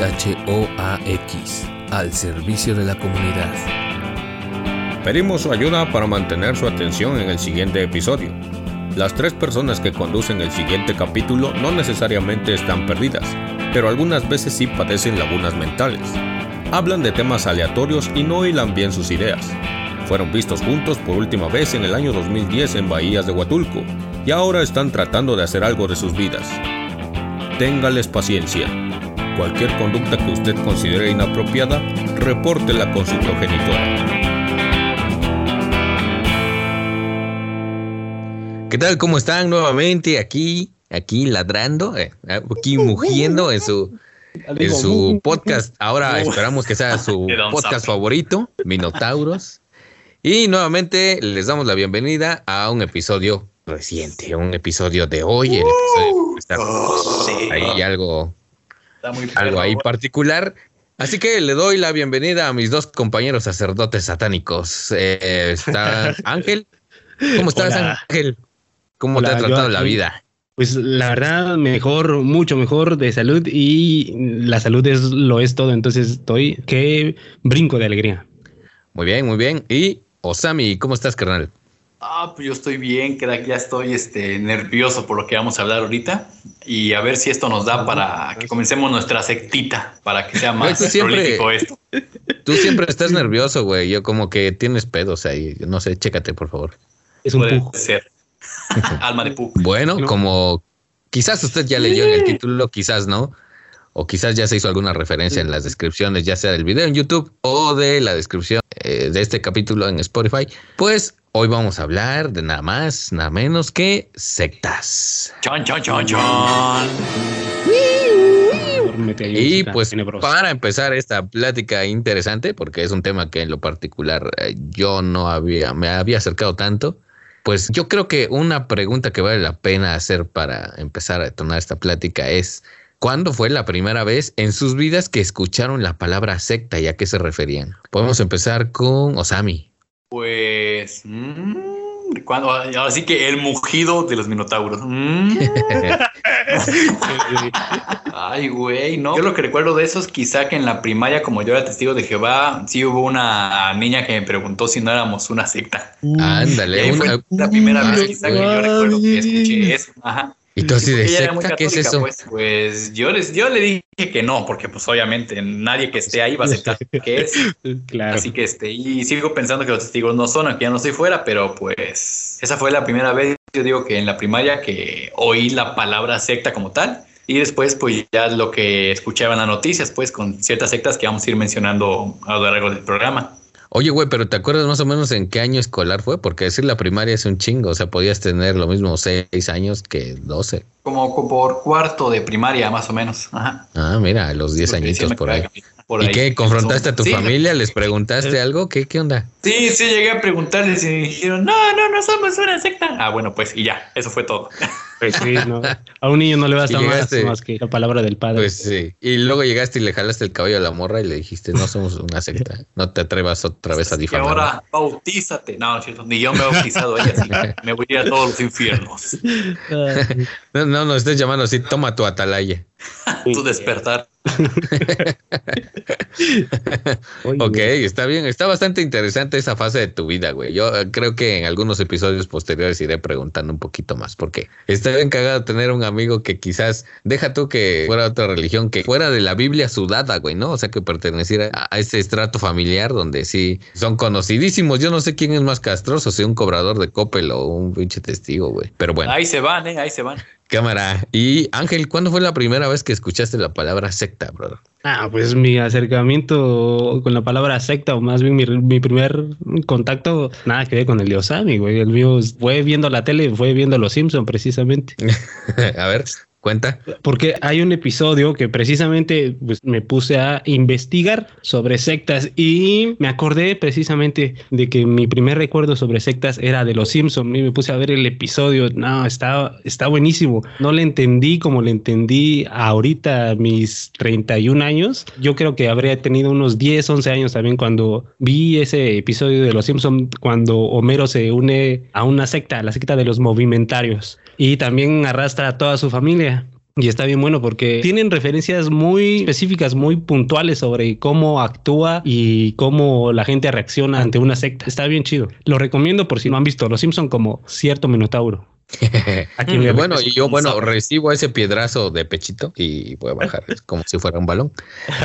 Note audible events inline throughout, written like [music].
XHOAX, al servicio de la comunidad. Pedimos su ayuda para mantener su atención en el siguiente episodio. Las tres personas que conducen el siguiente capítulo no necesariamente están perdidas, pero algunas veces sí padecen lagunas mentales. Hablan de temas aleatorios y no hilan bien sus ideas. Fueron vistos juntos por última vez en el año 2010 en Bahías de Huatulco y ahora están tratando de hacer algo de sus vidas. Téngales paciencia. Cualquier conducta que usted considere inapropiada, repórtela con su progenitora. ¿Qué tal? ¿Cómo están nuevamente aquí, aquí ladrando, eh, aquí mugiendo en su, en su podcast? Ahora esperamos que sea su [laughs] podcast favorito, Minotauros. Y nuevamente les damos la bienvenida a un episodio reciente, un episodio de hoy. El episodio ahí algo, algo ahí particular. Así que le doy la bienvenida a mis dos compañeros sacerdotes satánicos. Eh, está [laughs] Ángel. ¿Cómo estás, Ángel? ¿Cómo te ha tratado la vida? Pues la verdad, mejor, mucho mejor de salud y la salud es lo es todo. Entonces estoy que brinco de alegría. Muy bien, muy bien. Y Osami, ¿cómo estás, carnal? Ah, pues yo estoy bien, crack, ya estoy este, nervioso por lo que vamos a hablar ahorita. Y a ver si esto nos da para que comencemos nuestra sectita, para que sea más prolífico esto. [laughs] Tú siempre estás nervioso, güey, yo como que tienes pedos ahí, no sé, chécate, por favor. Es un Puede ser. [laughs] Alma de pug. Bueno, como quizás usted ya leyó en el título, quizás no, o quizás ya se hizo alguna referencia en las descripciones, ya sea del video en YouTube o de la descripción eh, de este capítulo en Spotify, pues Hoy vamos a hablar de nada más, nada menos que sectas. Chon, chon, chon, chon. Y pues para empezar esta plática interesante, porque es un tema que en lo particular eh, yo no había, me había acercado tanto, pues yo creo que una pregunta que vale la pena hacer para empezar a detonar esta plática es, ¿cuándo fue la primera vez en sus vidas que escucharon la palabra secta y a qué se referían? Podemos empezar con Osami. Pues. Mmm, cuando, ahora sí que el mugido de los minotauros. Mm. [laughs] Ay, güey, no. Yo lo que recuerdo de eso es quizá que en la primaria, como yo era testigo de Jehová, sí hubo una niña que me preguntó si no éramos una secta. Ándale, una... la primera vez quizá que yo recuerdo que escuché eso. Ajá. ¿Y tú así de secta? ¿Qué es eso? Pues, pues, yo, les, yo le dije que no, porque pues obviamente nadie que esté ahí va a aceptar [laughs] que es. Claro. Así que este, y sigo pensando que los testigos no son, aunque ya no estoy fuera, pero pues esa fue la primera vez, yo digo que en la primaria que oí la palabra secta como tal. Y después, pues ya lo que escuchaba en las noticias, pues con ciertas sectas que vamos a ir mencionando a lo largo del programa. Oye, güey, pero ¿te acuerdas más o menos en qué año escolar fue? Porque decir la primaria es un chingo, o sea, podías tener lo mismo seis años que doce. Como por cuarto de primaria, más o menos. Ajá. Ah, mira, los diez añitos por ahí. ¿Y qué? ¿Confrontaste a tu familia? ¿Les preguntaste algo? ¿Qué, ¿Qué onda? Sí, sí, llegué a preguntarles y me dijeron, no, no, no somos una secta. Ah, bueno, pues y ya, eso fue todo. [laughs] Pues sí, no. A un niño no le basta más, más que la palabra del padre. Pues sí. Y luego llegaste y le jalaste el cabello a la morra y le dijiste, no somos una secta. No te atrevas otra vez a difamar. Y ahora bautízate. No, cierto, ni yo me he bautizado ella, así me voy a ir a todos los infiernos. [laughs] no, no, no estés llamando así, toma tu atalaya. [laughs] tu despertar. [laughs] ok, está bien, está bastante interesante esa fase de tu vida, güey. Yo creo que en algunos episodios posteriores iré preguntando un poquito más, porque está bien cagado tener un amigo que quizás, deja tú que fuera otra religión, que fuera de la Biblia sudada, güey, ¿no? O sea, que perteneciera a ese estrato familiar donde sí son conocidísimos. Yo no sé quién es más castroso, si un cobrador de Coppel o un pinche testigo, güey. Pero bueno. Ahí se van, ¿eh? Ahí se van. Cámara. Y Ángel, ¿cuándo fue la primera vez que escuchaste la palabra secta, brother? Ah, pues mi acercamiento con la palabra secta, o más bien mi, primer contacto, nada que ver con el de Osami, güey. El mío fue viendo la tele, fue viendo Los Simpson precisamente. [laughs] A ver. Cuenta. Porque hay un episodio que precisamente pues, me puse a investigar sobre sectas y me acordé precisamente de que mi primer recuerdo sobre sectas era de Los Simpson y me puse a ver el episodio. No, está, está buenísimo. No le entendí como le entendí ahorita mis 31 años. Yo creo que habría tenido unos 10, 11 años también cuando vi ese episodio de Los Simpson cuando Homero se une a una secta, la secta de los movimentarios y también arrastra a toda su familia. Y está bien bueno porque tienen referencias muy específicas, muy puntuales sobre cómo actúa y cómo la gente reacciona ante una secta. Está bien chido. Lo recomiendo por si no han visto Los Simpson como cierto Minotauro. [laughs] bueno, y yo, bueno, recibo ese piedrazo de pechito y voy a bajar como si fuera un balón.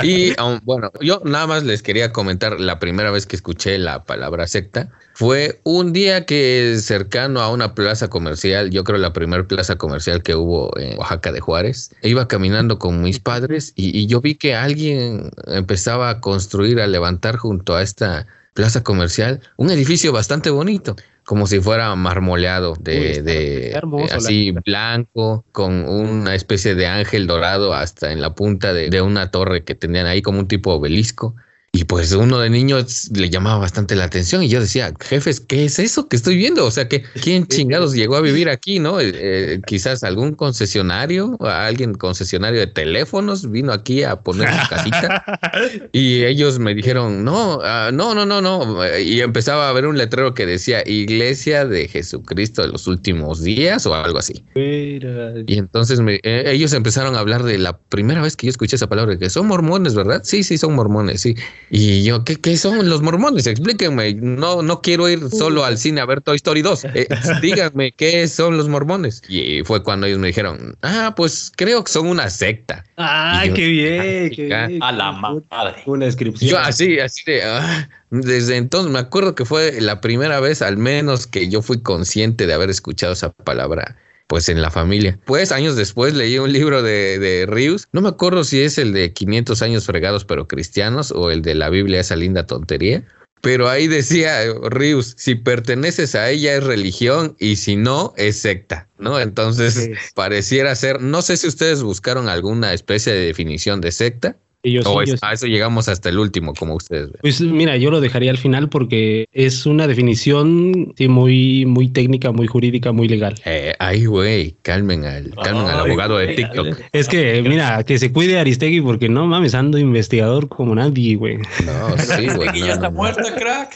Y [laughs] bueno, yo nada más les quería comentar la primera vez que escuché la palabra secta. Fue un día que cercano a una plaza comercial, yo creo la primera plaza comercial que hubo en Oaxaca de Juárez, iba caminando con mis padres y, y yo vi que alguien empezaba a construir, a levantar junto a esta plaza comercial un edificio bastante bonito como si fuera marmoleado de, de así blanco, con una especie de ángel dorado hasta en la punta de, de, una torre que tenían ahí como un tipo obelisco. Y pues uno de niños le llamaba bastante la atención y yo decía, jefes, ¿qué es eso que estoy viendo? O sea, que ¿quién chingados llegó a vivir aquí, no? Eh, eh, quizás algún concesionario, alguien concesionario de teléfonos vino aquí a poner su casita [laughs] y ellos me dijeron, no, ah, no, no, no, no. Y empezaba a ver un letrero que decía Iglesia de Jesucristo de los últimos días o algo así. Y entonces eh, ellos empezaron a hablar de la primera vez que yo escuché esa palabra, que son mormones, ¿verdad? Sí, sí, son mormones, sí. Y yo, ¿qué, ¿qué, son los mormones? Explíquenme. No, no quiero ir solo al cine a ver Toy Story 2. [laughs] Eh, díganme qué son los mormones. Y fue cuando ellos me dijeron, ah, pues creo que son una secta. Ah, qué bien, qué bien. A la madre. Una descripción. Yo así, así de, ah, desde entonces me acuerdo que fue la primera vez al menos que yo fui consciente de haber escuchado esa palabra pues en la familia. Pues años después leí un libro de, de Rius, no me acuerdo si es el de 500 años fregados pero cristianos o el de la Biblia, esa linda tontería. Pero ahí decía Rius, si perteneces a ella es religión y si no es secta, ¿no? Entonces pareciera ser, no sé si ustedes buscaron alguna especie de definición de secta, o a eso llegamos hasta el último, como ustedes ven. Pues mira, yo lo dejaría al final porque es una definición muy, muy técnica, muy jurídica, muy legal. Eh, ay, güey, calmen al, calmen al abogado de TikTok. Es que, mira, que se cuide Aristegui porque no mames, ando investigador como nadie, güey. No, sí, [laughs] güey. ya está muerto, crack.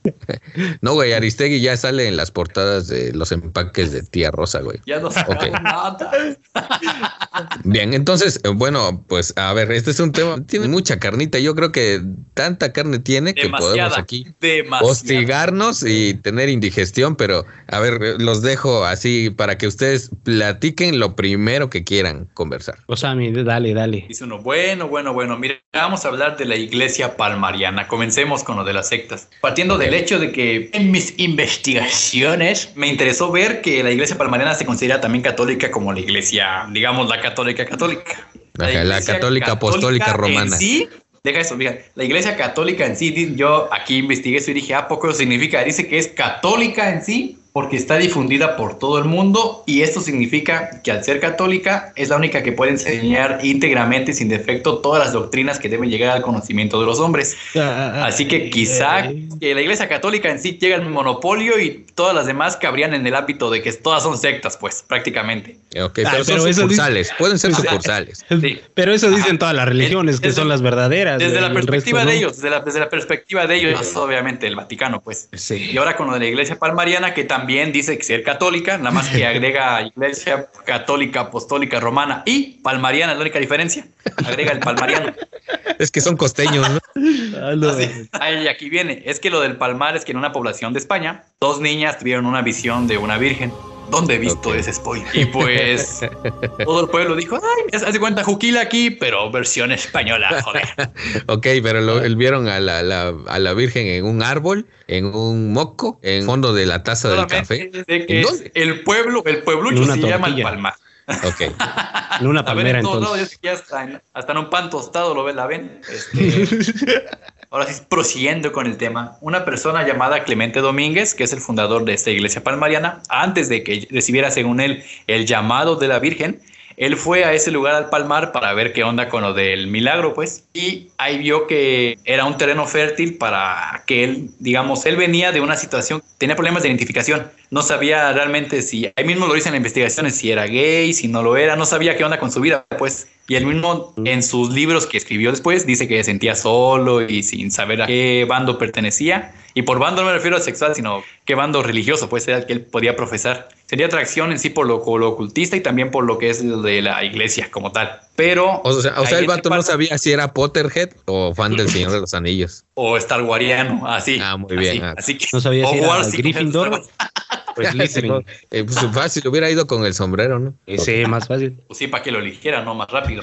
[laughs] no, güey, Aristegui ya sale en las portadas de los empaques de tía Rosa, güey. Ya no sabe nada. Bien, entonces, bueno, pues a ver este es un tema, tiene mucha carnita. Yo creo que tanta carne tiene que podemos aquí hostigarnos y tener indigestión, pero a ver, los dejo así para que ustedes platiquen lo primero que quieran conversar. O sea, dale, dale. Dice uno, bueno, bueno, bueno, mira, vamos a hablar de la iglesia palmariana. Comencemos con lo de las sectas. Partiendo del hecho de que en mis investigaciones me interesó ver que la iglesia palmariana se considera también católica como la iglesia, digamos, la católica católica. La, católica apostólica romana. Sí, deja eso, mira, la iglesia católica en sí, yo aquí investigué eso y dije, ¿a ah, poco significa? Dice que es católica en sí, porque está difundida por todo el mundo y esto significa que al ser católica es la única que puede enseñar íntegramente y sin defecto todas las doctrinas que deben llegar al conocimiento de los hombres. Ah, Así que quizá que la iglesia católica en sí llega al monopolio y todas las demás cabrían en el ámbito de que todas son sectas, pues prácticamente. Ok, ah, pero, son sucursales, pueden ser [laughs] sucursales. [laughs] Pero eso dicen todas las religiones, que son las verdaderas. Desde la perspectiva de ellos, desde la, desde la perspectiva de ellos, obviamente el Vaticano, pues. Sí. Y ahora con lo de la iglesia palmariana, que también también dice que ser católica, nada más que [laughs] agrega Iglesia Católica Apostólica Romana y Palmariana, es la única diferencia. Agrega el Palmariano. [laughs] Es que son costeños, ¿no? [laughs] Ahí, aquí viene. Es que lo del Palmar es que en una población de España, dos niñas tuvieron una visión de una virgen. ¿Dónde he visto ese spoiler? Y pues [laughs] todo el pueblo dijo, ay, hace cuenta Juquila aquí, pero versión española, joder. [laughs] ok, pero lo, vieron a la, a la Virgen en un árbol, en un moco, en fondo de la taza del café. el pueblo, el pueblucho se llama el Palmar. Ok. [laughs] En una palmera, entonces. hasta, en, hasta en un pan tostado lo ven, la ven. Este, Ahora sí, prosiguiendo con el tema, una persona llamada Clemente Domínguez, que es el fundador de esta iglesia palmariana, antes de que recibiera, según él, el llamado de la Virgen, él fue a ese lugar al Palmar para ver qué onda con lo del milagro, pues, y ahí vio que era un terreno fértil para que él, digamos, él venía de una situación, tenía problemas de identificación, no sabía realmente si, ahí mismo lo dice en las investigaciones, si era gay, si no lo era, no sabía qué onda con su vida, pues. Y él mismo en sus libros que escribió después dice que se sentía solo y sin saber a qué bando pertenecía. Y por bando no me refiero a sexual, sino qué bando religioso, pues era el que él podía profesar. Sería atracción en sí por lo, ocultista y también por lo que es de la iglesia como tal. Pero. O sea, o sea el vato no sabía si era Potterhead o fan del Señor de los Anillos. [laughs] O Star Wariano, así. Ah, muy bien. Así, que, no sabía si era Gryffindor. Pues, [laughs] eh, pues fácil, hubiera ido con el sombrero, ¿no? Sí, más fácil. Pues sí, para que lo eligiera, ¿no? Más rápido.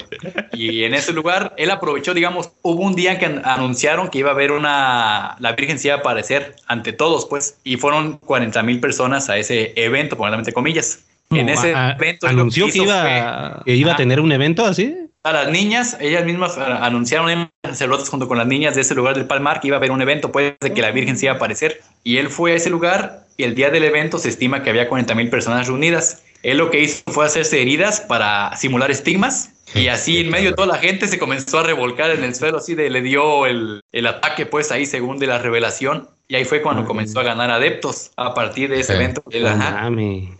Y en ese lugar, él aprovechó, digamos, hubo un día que anunciaron que iba a haber una, la Virgen se iba a aparecer ante todos, pues, y fueron 40 mil personas a ese evento, pongámosle comillas. En ese evento. ¿Anunció que, iba, que iba a tener un evento así? Las niñas, ellas mismas anunciaron en sacerdotes junto con las niñas de ese lugar del Palmar que iba a haber un evento, pues, de que la Virgen se iba a aparecer. Y él fue a ese lugar y el día del evento se estima que había 40 mil personas reunidas. Él lo que hizo fue hacerse heridas para simular estigmas y así en medio de toda la gente se comenzó a revolcar en el suelo, así de le dio el, el ataque pues ahí según de la revelación. Y ahí fue cuando comenzó a ganar adeptos a partir de ese evento.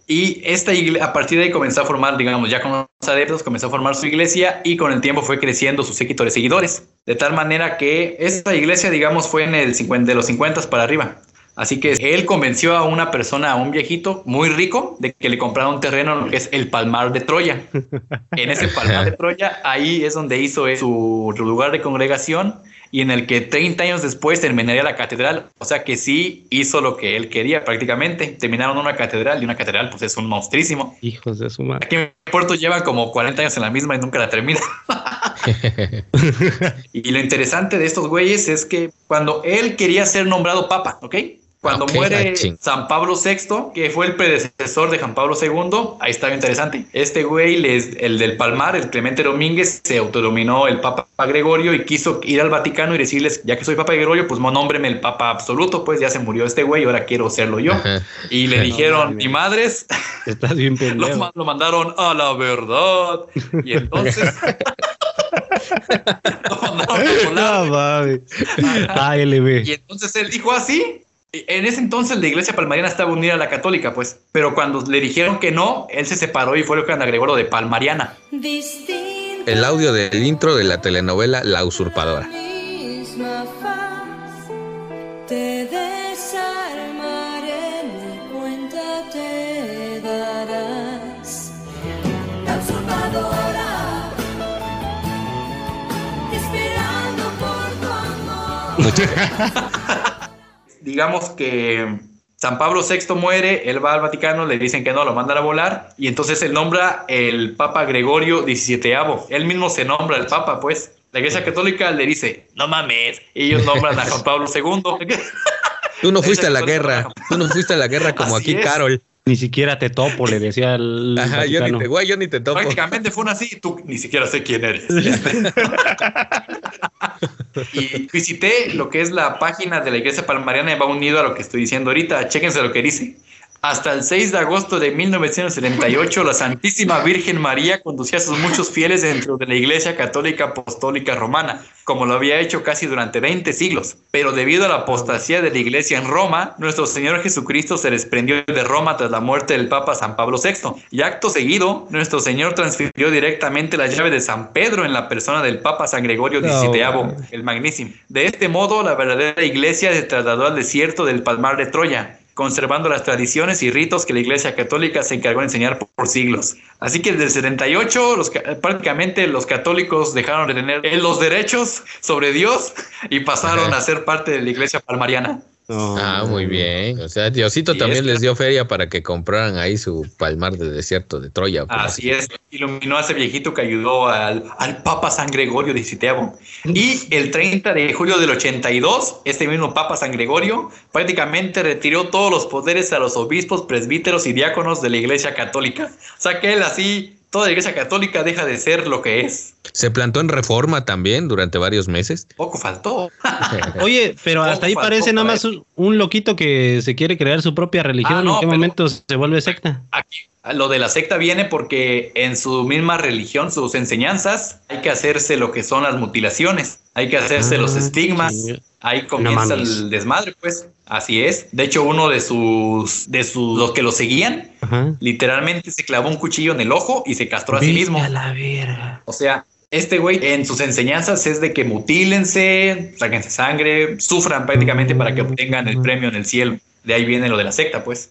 y esta iglesia, a partir de ahí comenzó a formar, digamos, ya con los adeptos, comenzó a formar su iglesia y con el tiempo fue creciendo su séquito de seguidores. De tal manera que esta iglesia, digamos, fue en el 50, de los 50 para arriba. Así que él convenció a una persona, a un viejito muy rico, de que le comprara un terreno en lo que es el Palmar de Troya. [laughs] En ese Palmar de Troya, ahí es donde hizo su lugar de congregación y en el que 30 años después terminaría la catedral. O sea que sí hizo lo que él quería prácticamente. Terminaron una catedral y una catedral pues es un monstrísimo. Hijos de su madre. Aquí en Puerto lleva como 40 años en la misma y nunca la termina. [laughs] [laughs] y lo interesante de estos güeyes es que cuando él quería ser nombrado papa, ¿ok? Cuando muere San Pablo VI, que fue el predecesor de Juan Pablo II, ahí está interesante. Este güey, el del Palmar, el Clemente Domínguez, se autodominó el Papa Gregorio y quiso ir al Vaticano y decirles, ya que soy Papa Gregorio, pues nómbreme el Papa absoluto, pues ya se murió este güey, ahora quiero serlo yo. Y le [laughs] dijeron, ni madres, estás bien [laughs] lo, lo mandaron a la verdad. Y entonces... [laughs] no, no, Y entonces él dijo así, en ese entonces la iglesia palmariana estaba unida a la católica, pues, pero cuando le dijeron que no, él se separó y fue lo que agregó lo de palmariana. El audio del intro de la telenovela La Usurpadora. [laughs] digamos que San Pablo VI muere, él va al Vaticano, le dicen que no, lo mandan a volar, y entonces él nombra el Papa Gregorio XVII. Él mismo se nombra el Papa, pues. La Iglesia Católica le dice, no mames, y ellos nombran a Juan Pablo II. [laughs] Tú no fuiste a la guerra, tú no fuiste a la guerra como aquí Carol. Ni siquiera te topo, le decía el. Ajá, yo ni, te, yo ni te topo. Prácticamente fue así, tú ni siquiera sé quién eres. [laughs] y visité lo que es la página de la iglesia palmariana y va unido a lo que estoy diciendo ahorita. Chéquense lo que dice. Hasta el 6 de agosto de 1978, la Santísima Virgen María conducía a sus muchos fieles dentro de la Iglesia Católica Apostólica Romana, como lo había hecho casi durante 20 siglos. Pero debido a la apostasía de la Iglesia en Roma, nuestro Señor Jesucristo se desprendió de Roma tras la muerte del Papa San Pablo VI. Y acto seguido, nuestro Señor transfirió directamente la llave de San Pedro en la persona del Papa San Gregorio XVII, el Magnísimo. De este modo, la verdadera Iglesia se trasladó al desierto del Palmar de Troya conservando las tradiciones y ritos que la Iglesia Católica se encargó de enseñar por, siglos. Así que desde el 78 los, prácticamente los católicos dejaron de tener los derechos sobre Dios y pasaron a ser parte de la Iglesia palmariana ah, muy bien. O sea, Diosito también les dio feria para que compraran ahí su palmar de desierto de Troya. Así es. Iluminó a ese viejito que ayudó al, al Papa San Gregorio XVII. Y el 30 de julio del 82, este mismo Papa San Gregorio prácticamente retiró todos los poderes a los obispos, presbíteros y diáconos de la Iglesia Católica. O sea que él así toda la iglesia católica deja de ser lo que es. Se plantó en reforma también durante varios meses. Poco faltó. [laughs] Oye, pero hasta ahí parece nada más un, loquito que se quiere crear su propia religión. Ah, ¿En qué momento se vuelve secta? Aquí, lo de la secta viene porque en su misma religión, sus enseñanzas, hay que hacerse lo que son las mutilaciones. Hay que hacerse los ah, estigmas. Ahí comienza el desmadre, pues. Así es. De hecho, uno de sus, de sus, los que lo seguían, literalmente se clavó un cuchillo en el ojo y se castró a sí mismo. A la verga. O sea, este güey en sus enseñanzas es de que mutílense, sáquense sangre, sufran prácticamente para que obtengan el premio en el cielo. De ahí viene lo de la secta, pues.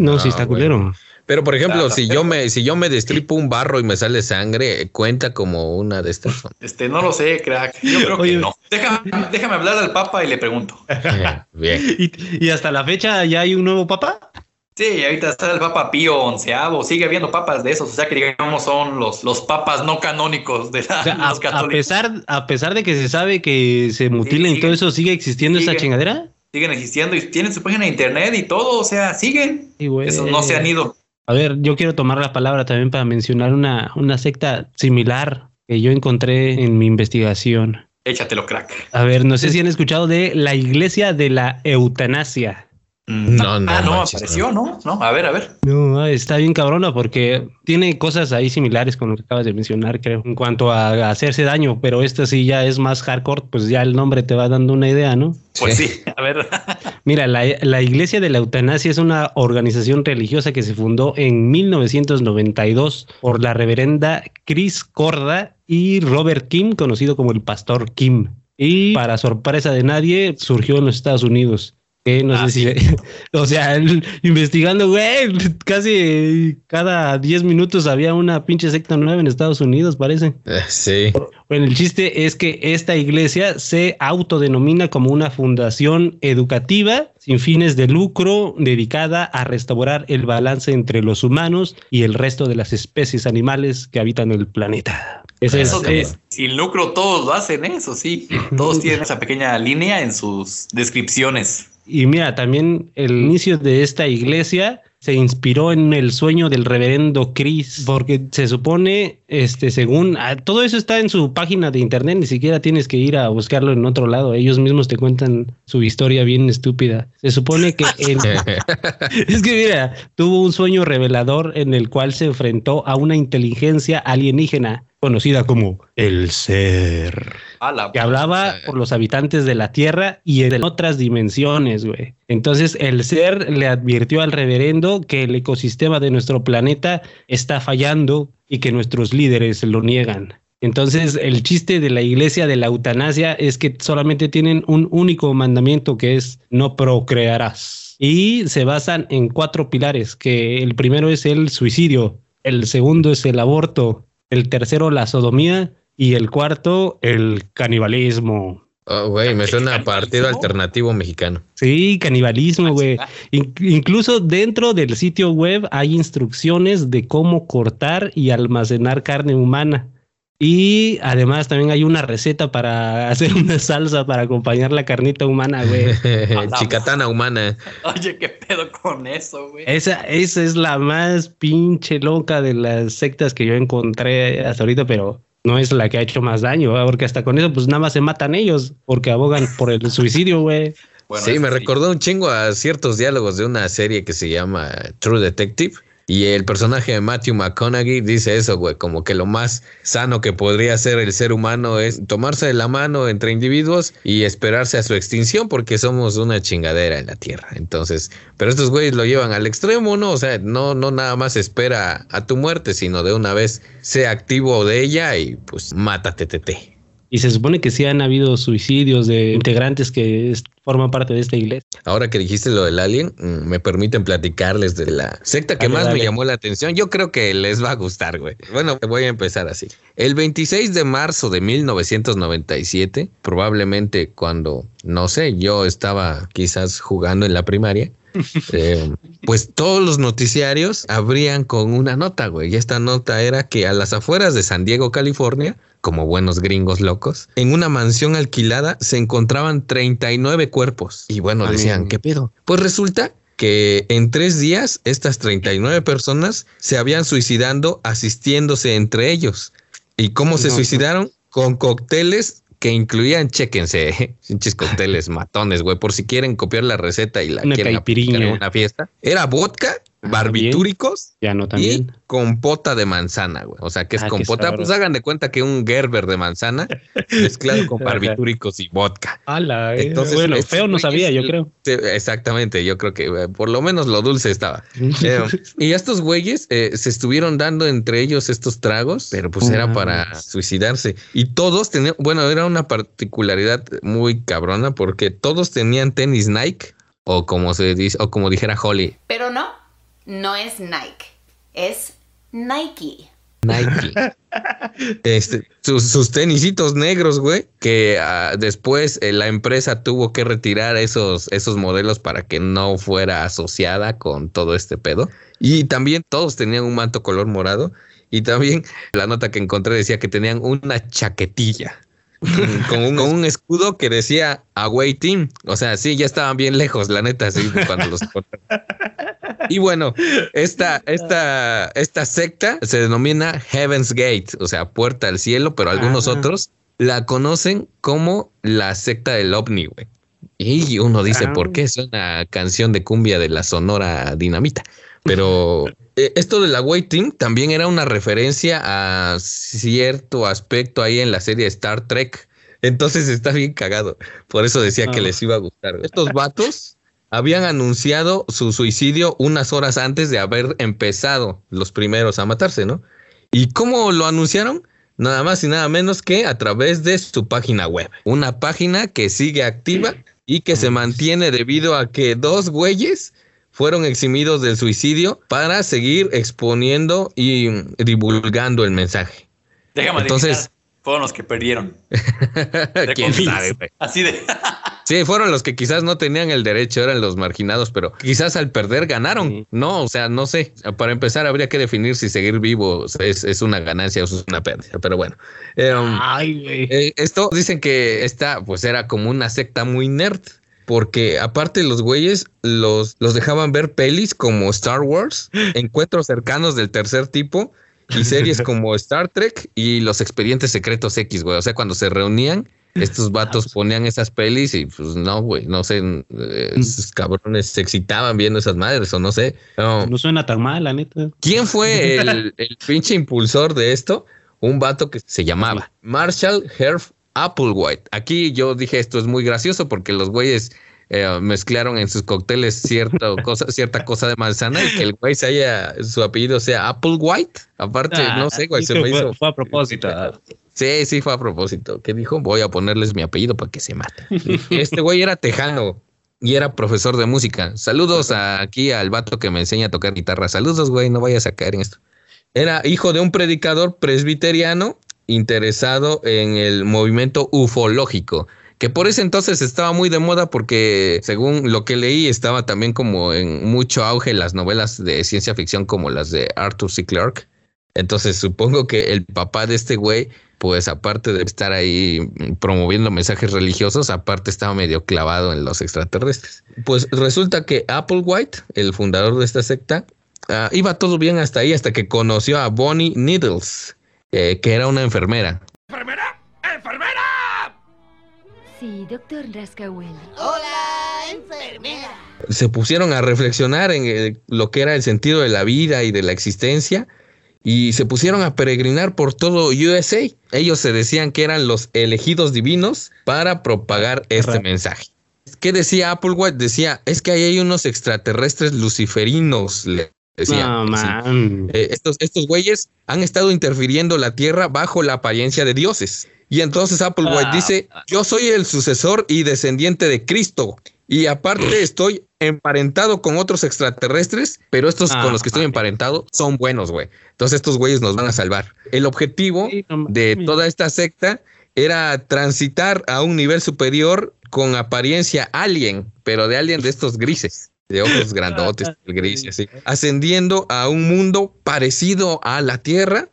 No, si está culero. Pero por ejemplo, si yo me si yo me destripo un barro y me sale sangre, cuenta como una de estas. Este, no lo sé, crack. Yo creo que no. Déjame, hablar al Papa y le pregunto. [laughs] Bien. [laughs] ¿Y, hasta la fecha ya hay un nuevo Papa? Sí, ahorita está el Papa Pío onceavo, sigue habiendo papas de esos, o sea que digamos son los, los papas no canónicos de la, [laughs] los católicos. A pesar, a pesar de que se sabe que se mutilen y todo eso, ¿sigue existiendo esa chingadera? Siguen existiendo y tienen su página de internet y todo, o sea, siguen. Esos no se han ido. A ver, yo quiero tomar la palabra también para mencionar una, una secta similar que yo encontré en mi investigación. Échatelo, crack. A ver, no sé si han escuchado de la Iglesia de la Eutanasia. Mm. No, no, ah, no, apareció, ¿no? No, a ver, a ver. No, está bien cabrona porque tiene cosas ahí similares con lo que acabas de mencionar, creo, en cuanto a hacerse daño, pero esta sí ya es más hardcore, pues ya el nombre te va dando una idea, ¿no? Pues sí, a ver. [laughs] Mira, la, la Iglesia de la Eutanasia es una organización religiosa que se fundó en 1992 por la reverenda Chris Corda y Robert Kim, conocido como el Pastor Kim. Y para sorpresa de nadie, surgió en los Estados Unidos no sé ah, si. [laughs] o sea, investigando, güey, casi cada 10 minutos había una pinche secta nueva en Estados Unidos, parece. Eh, sí. Bueno, el chiste es que esta iglesia se autodenomina como una fundación educativa sin fines de lucro dedicada a restaurar el balance entre los humanos y el resto de las especies animales que habitan el planeta. Eso es, sin lucro todos lo hacen, ¿eh? eso sí. [laughs] Todos tienen esa pequeña línea en sus descripciones. Y mira, también el inicio de esta iglesia se inspiró en el sueño del reverendo Chris, porque se supone, este, según ah, todo eso está en su página de internet, ni siquiera tienes que ir a buscarlo en otro lado, ellos mismos te cuentan su historia bien estúpida. Se supone que [laughs] [laughs] es que mira, tuvo un sueño revelador en el cual se enfrentó a una inteligencia alienígena conocida como el ser que hablaba por los habitantes de la Tierra y en otras dimensiones, güey. Entonces el ser le advirtió al reverendo que el ecosistema de nuestro planeta está fallando y que nuestros líderes lo niegan. Entonces, el chiste de la iglesia de la eutanasia es que solamente tienen un único mandamiento que es no procrearás. Y se basan en cuatro pilares, que el primero es el suicidio, el segundo es el aborto, el tercero la sodomía y el cuarto, el canibalismo. Oh, güey, me suena a partido alternativo mexicano. Sí, canibalismo, güey. incluso dentro del sitio web hay instrucciones de cómo cortar y almacenar carne humana. Y además también hay una receta para [laughs] hacer una salsa para acompañar la carnita humana, güey. [laughs] Chicatana humana. Oye, qué pedo con eso, güey. Esa, esa es la más pinche loca de las sectas que yo encontré hasta ahorita, pero no es la que ha hecho más daño, porque hasta con eso pues nada más se matan ellos, porque abogan por el [laughs] suicidio, güey. sí, me recordó un chingo a ciertos diálogos de una serie que se llama True Detective y el personaje de Matthew McConaughey dice eso, güey, como que lo más sano que podría hacer el ser humano es tomarse de la mano entre individuos y esperarse a su extinción porque somos una chingadera en la Tierra. Entonces, pero estos güeyes lo llevan al extremo, ¿no? O sea, no, no nada más espera a tu muerte, sino de una vez sea activo de ella y pues mátate, tete. Y se supone que sí han habido suicidios de integrantes que forman parte de esta iglesia. Ahora que dijiste lo del alien, mm, me permiten platicarles de la secta que más me llamó la atención. Yo creo que les va a gustar, güey. Bueno, voy a empezar así. El 26 de marzo de 1997, probablemente cuando, no sé, yo estaba quizás jugando en la primaria, [laughs] eh, pues todos los noticiarios abrían con una nota, güey. Y esta nota era que a las afueras de San Diego, California, como buenos gringos locos, en una mansión alquilada se encontraban 39 cuerpos. Y bueno, decían, ¿qué pedo? Pues resulta que en tres días estas 39 personas se habían suicidando asistiéndose entre ellos. ¿Y cómo se suicidaron? Con cócteles que incluían, chéquense, [laughs] pinches cócteles matones, güey, por si quieren copiar la receta y la quieren aplicar en una fiesta. Era vodka barbitúricos ya no también. y compota de manzana, güey. O sea, que es ah, compota. Pues hagan de cuenta que un Gerber de manzana [laughs] mezclado con barbitúricos y vodka. Ala, eh. Entonces, bueno, feo no sabía, yo creo. Exactamente, yo creo que eh, por lo menos lo dulce estaba. [laughs] Eh, y estos güeyes se estuvieron dando entre ellos estos tragos, pero pues era para suicidarse. Y todos tenían, bueno, era una particularidad muy cabrona porque todos tenían tenis Nike o como se dice, o como dijera Holly. Pero no, no es Nike, es Nike. Nike. [laughs] este, sus, tenisitos negros, güey, que ah, después eh, la empresa tuvo que retirar esos, esos modelos para que no fuera asociada con todo este pedo. Y también todos tenían un manto color morado. Y también la nota que encontré decía que tenían una chaquetilla [laughs] con, un, escudo que decía Away Team. O sea, sí, ya estaban bien lejos, la neta, sí, cuando los [laughs] Y bueno, esta, esta, esta secta se denomina Heaven's Gate, o sea, puerta al cielo, pero algunos otros la conocen como la secta del ovni, güey. Y uno dice, ¿por ah. qué? Es una canción de cumbia de la Sonora Dinamita. Pero eh, esto de la Team también era una referencia a cierto aspecto ahí en la serie Star Trek. Entonces está bien cagado. Por eso decía que ah. les iba a gustar. Estos vatos habían anunciado su suicidio unas horas antes de haber empezado los primeros a matarse, ¿no? ¿Y cómo lo anunciaron? Nada más y nada menos que a través de su página web. Una página que sigue activa y que se mantiene debido a que dos güeyes fueron eximidos del suicidio para seguir exponiendo y divulgando el mensaje. Déjame Entonces, fueron los que perdieron. [laughs] ¿Quién sabe? Así de. [laughs] sí, fueron los que quizás no tenían el derecho, eran los marginados, pero quizás al perder ganaron. No, o sea, no sé. Para empezar, habría que definir si seguir vivo es, una ganancia o es una pérdida. Pero bueno. Em, eh, esto dicen que esta, pues era como una secta muy nerd porque aparte los güeyes los, los dejaban ver pelis como Star Wars, [laughs] encuentros cercanos del tercer tipo y series como Star Trek y los expedientes secretos X, güey. O sea, cuando se reunían, estos [laughs] vatos ponían esas pelis y pues no, güey, no sé, eh, esos cabrones se excitaban viendo esas madres o no sé. No, suena tan mal, la neta. ¿Quién fue [laughs] el, el pinche impulsor de esto? Un vato que se llamaba Marshall Herf Applewhite. Aquí yo dije esto es muy gracioso porque los güeyes eh, mezclaron en sus cócteles cierta cosa, cierta cosa de manzana y que el güey se haya, su apellido sea Applewhite. Aparte, no sé, güey, se me hizo. Fue a propósito. Sí, sí, fue a propósito. Que dijo, voy a ponerles mi apellido para que se mate. [laughs] este güey era tejano y era profesor de música. Saludos aquí al vato que me enseña a tocar guitarra. Saludos, güey, no vayas a caer en esto. Era hijo de un predicador presbiteriano interesado en el movimiento ufológico, que por ese entonces estaba muy de moda porque según lo que leí estaba también como en mucho auge las novelas de ciencia ficción como las de Arthur C. Clarke. Entonces supongo que el papá de este güey, pues aparte de estar ahí promoviendo mensajes religiosos, aparte estaba medio clavado en los extraterrestres. Pues resulta que Applewhite, el fundador de esta secta, ah, iba todo bien hasta ahí, hasta que conoció a Bonnie Needles, eh, que era una enfermera. ¿Enfermera? ¡Enfermera! Sí, doctor Rascawell. Hola, enfermera. Se pusieron a reflexionar en eh, lo que era el sentido de la vida y de la existencia y se pusieron a peregrinar por todo USA. Ellos se decían que eran los elegidos divinos para propagar este mensaje. ¿Qué decía Applewhite? Decía, es que ahí hay unos extraterrestres luciferinos, Decía, eh, estos, estos güeyes han estado interfiriendo la tierra bajo la apariencia de dioses. Y entonces Applewhite ah. dice, yo soy el sucesor y descendiente de Cristo. Y aparte [clears throat] estoy emparentado con otros extraterrestres, pero estos con los que estoy ah, emparentado son buenos, güey. Entonces estos güeyes nos van a salvar. El objetivo de toda esta secta era transitar a un nivel superior con apariencia alien, pero de alien de estos grises de ojos [laughs] grandotes, gris, así, ascendiendo a un mundo parecido a la tierra,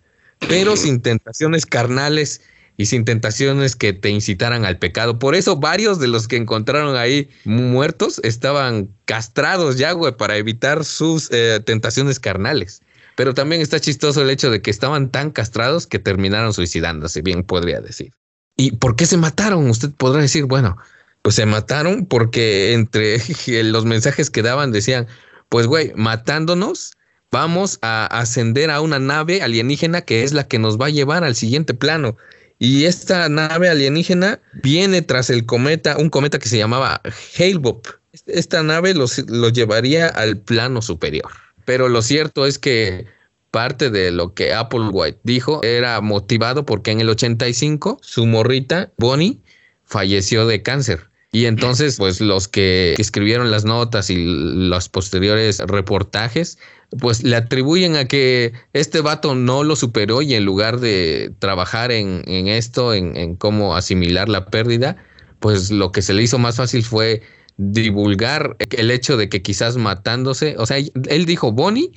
pero sin tentaciones carnales y sin tentaciones que te incitaran al pecado. Por eso varios de los que encontraron ahí muertos estaban castrados ya, güey, para evitar sus eh, tentaciones carnales. Pero también está chistoso el hecho de que estaban tan castrados que terminaron suicidándose, bien podría decir. ¿Y por qué se mataron? Usted podrá decir, bueno, pues se mataron porque entre [laughs] los mensajes que daban decían, pues güey, matándonos, vamos a ascender a una nave alienígena que es la que nos va a llevar al siguiente plano. Y esta nave alienígena viene tras el cometa, un cometa que se llamaba Hale-Bopp. Esta nave los, los llevaría al plano superior. Pero lo cierto es que parte de lo que Applewhite dijo era motivado porque en el 85 su morrita, Bonnie, falleció de cáncer. Y entonces, pues los que escribieron las notas y los posteriores reportajes, pues le atribuyen a que este vato no lo superó y en lugar de trabajar en, esto, en, en, cómo asimilar la pérdida, pues lo que se le hizo más fácil fue divulgar el hecho de que quizás matándose, o sea, él dijo, Bonnie,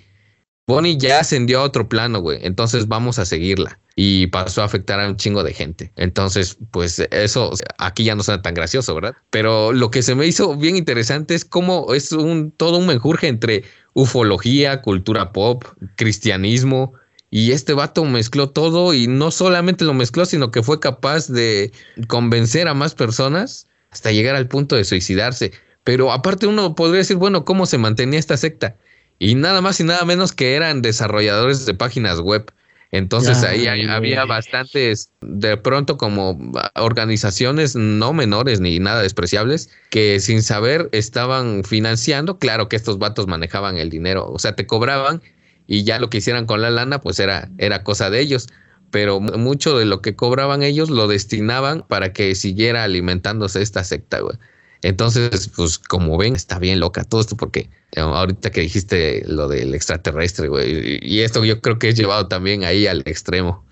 Bonnie ya ascendió a otro plano, güey, entonces vamos a seguirla. Y pasó a afectar a un chingo de gente. Entonces, pues eso aquí ya no suena tan gracioso, ¿verdad? Pero lo que se me hizo bien interesante es cómo es un todo un menjurje entre ufología, cultura pop, cristianismo, y este vato mezcló todo y no solamente lo mezcló, sino que fue capaz de convencer a más personas hasta llegar al punto de suicidarse. Pero aparte uno podría decir, bueno, ¿cómo se mantenía esta secta? Y nada más y nada menos que eran desarrolladores de páginas web. Entonces ahí había bastantes, de pronto como organizaciones no menores ni nada despreciables, que sin saber estaban financiando. Claro que estos vatos manejaban el dinero, o sea, te cobraban y ya lo que hicieran con la lana, pues era, era cosa de ellos pero mucho de lo que cobraban ellos lo destinaban para que siguiera alimentándose esta secta, güey. Entonces, pues como ven, está bien loca todo esto porque eh, ahorita que dijiste lo del extraterrestre, güey, y esto yo creo que es llevado también ahí al extremo.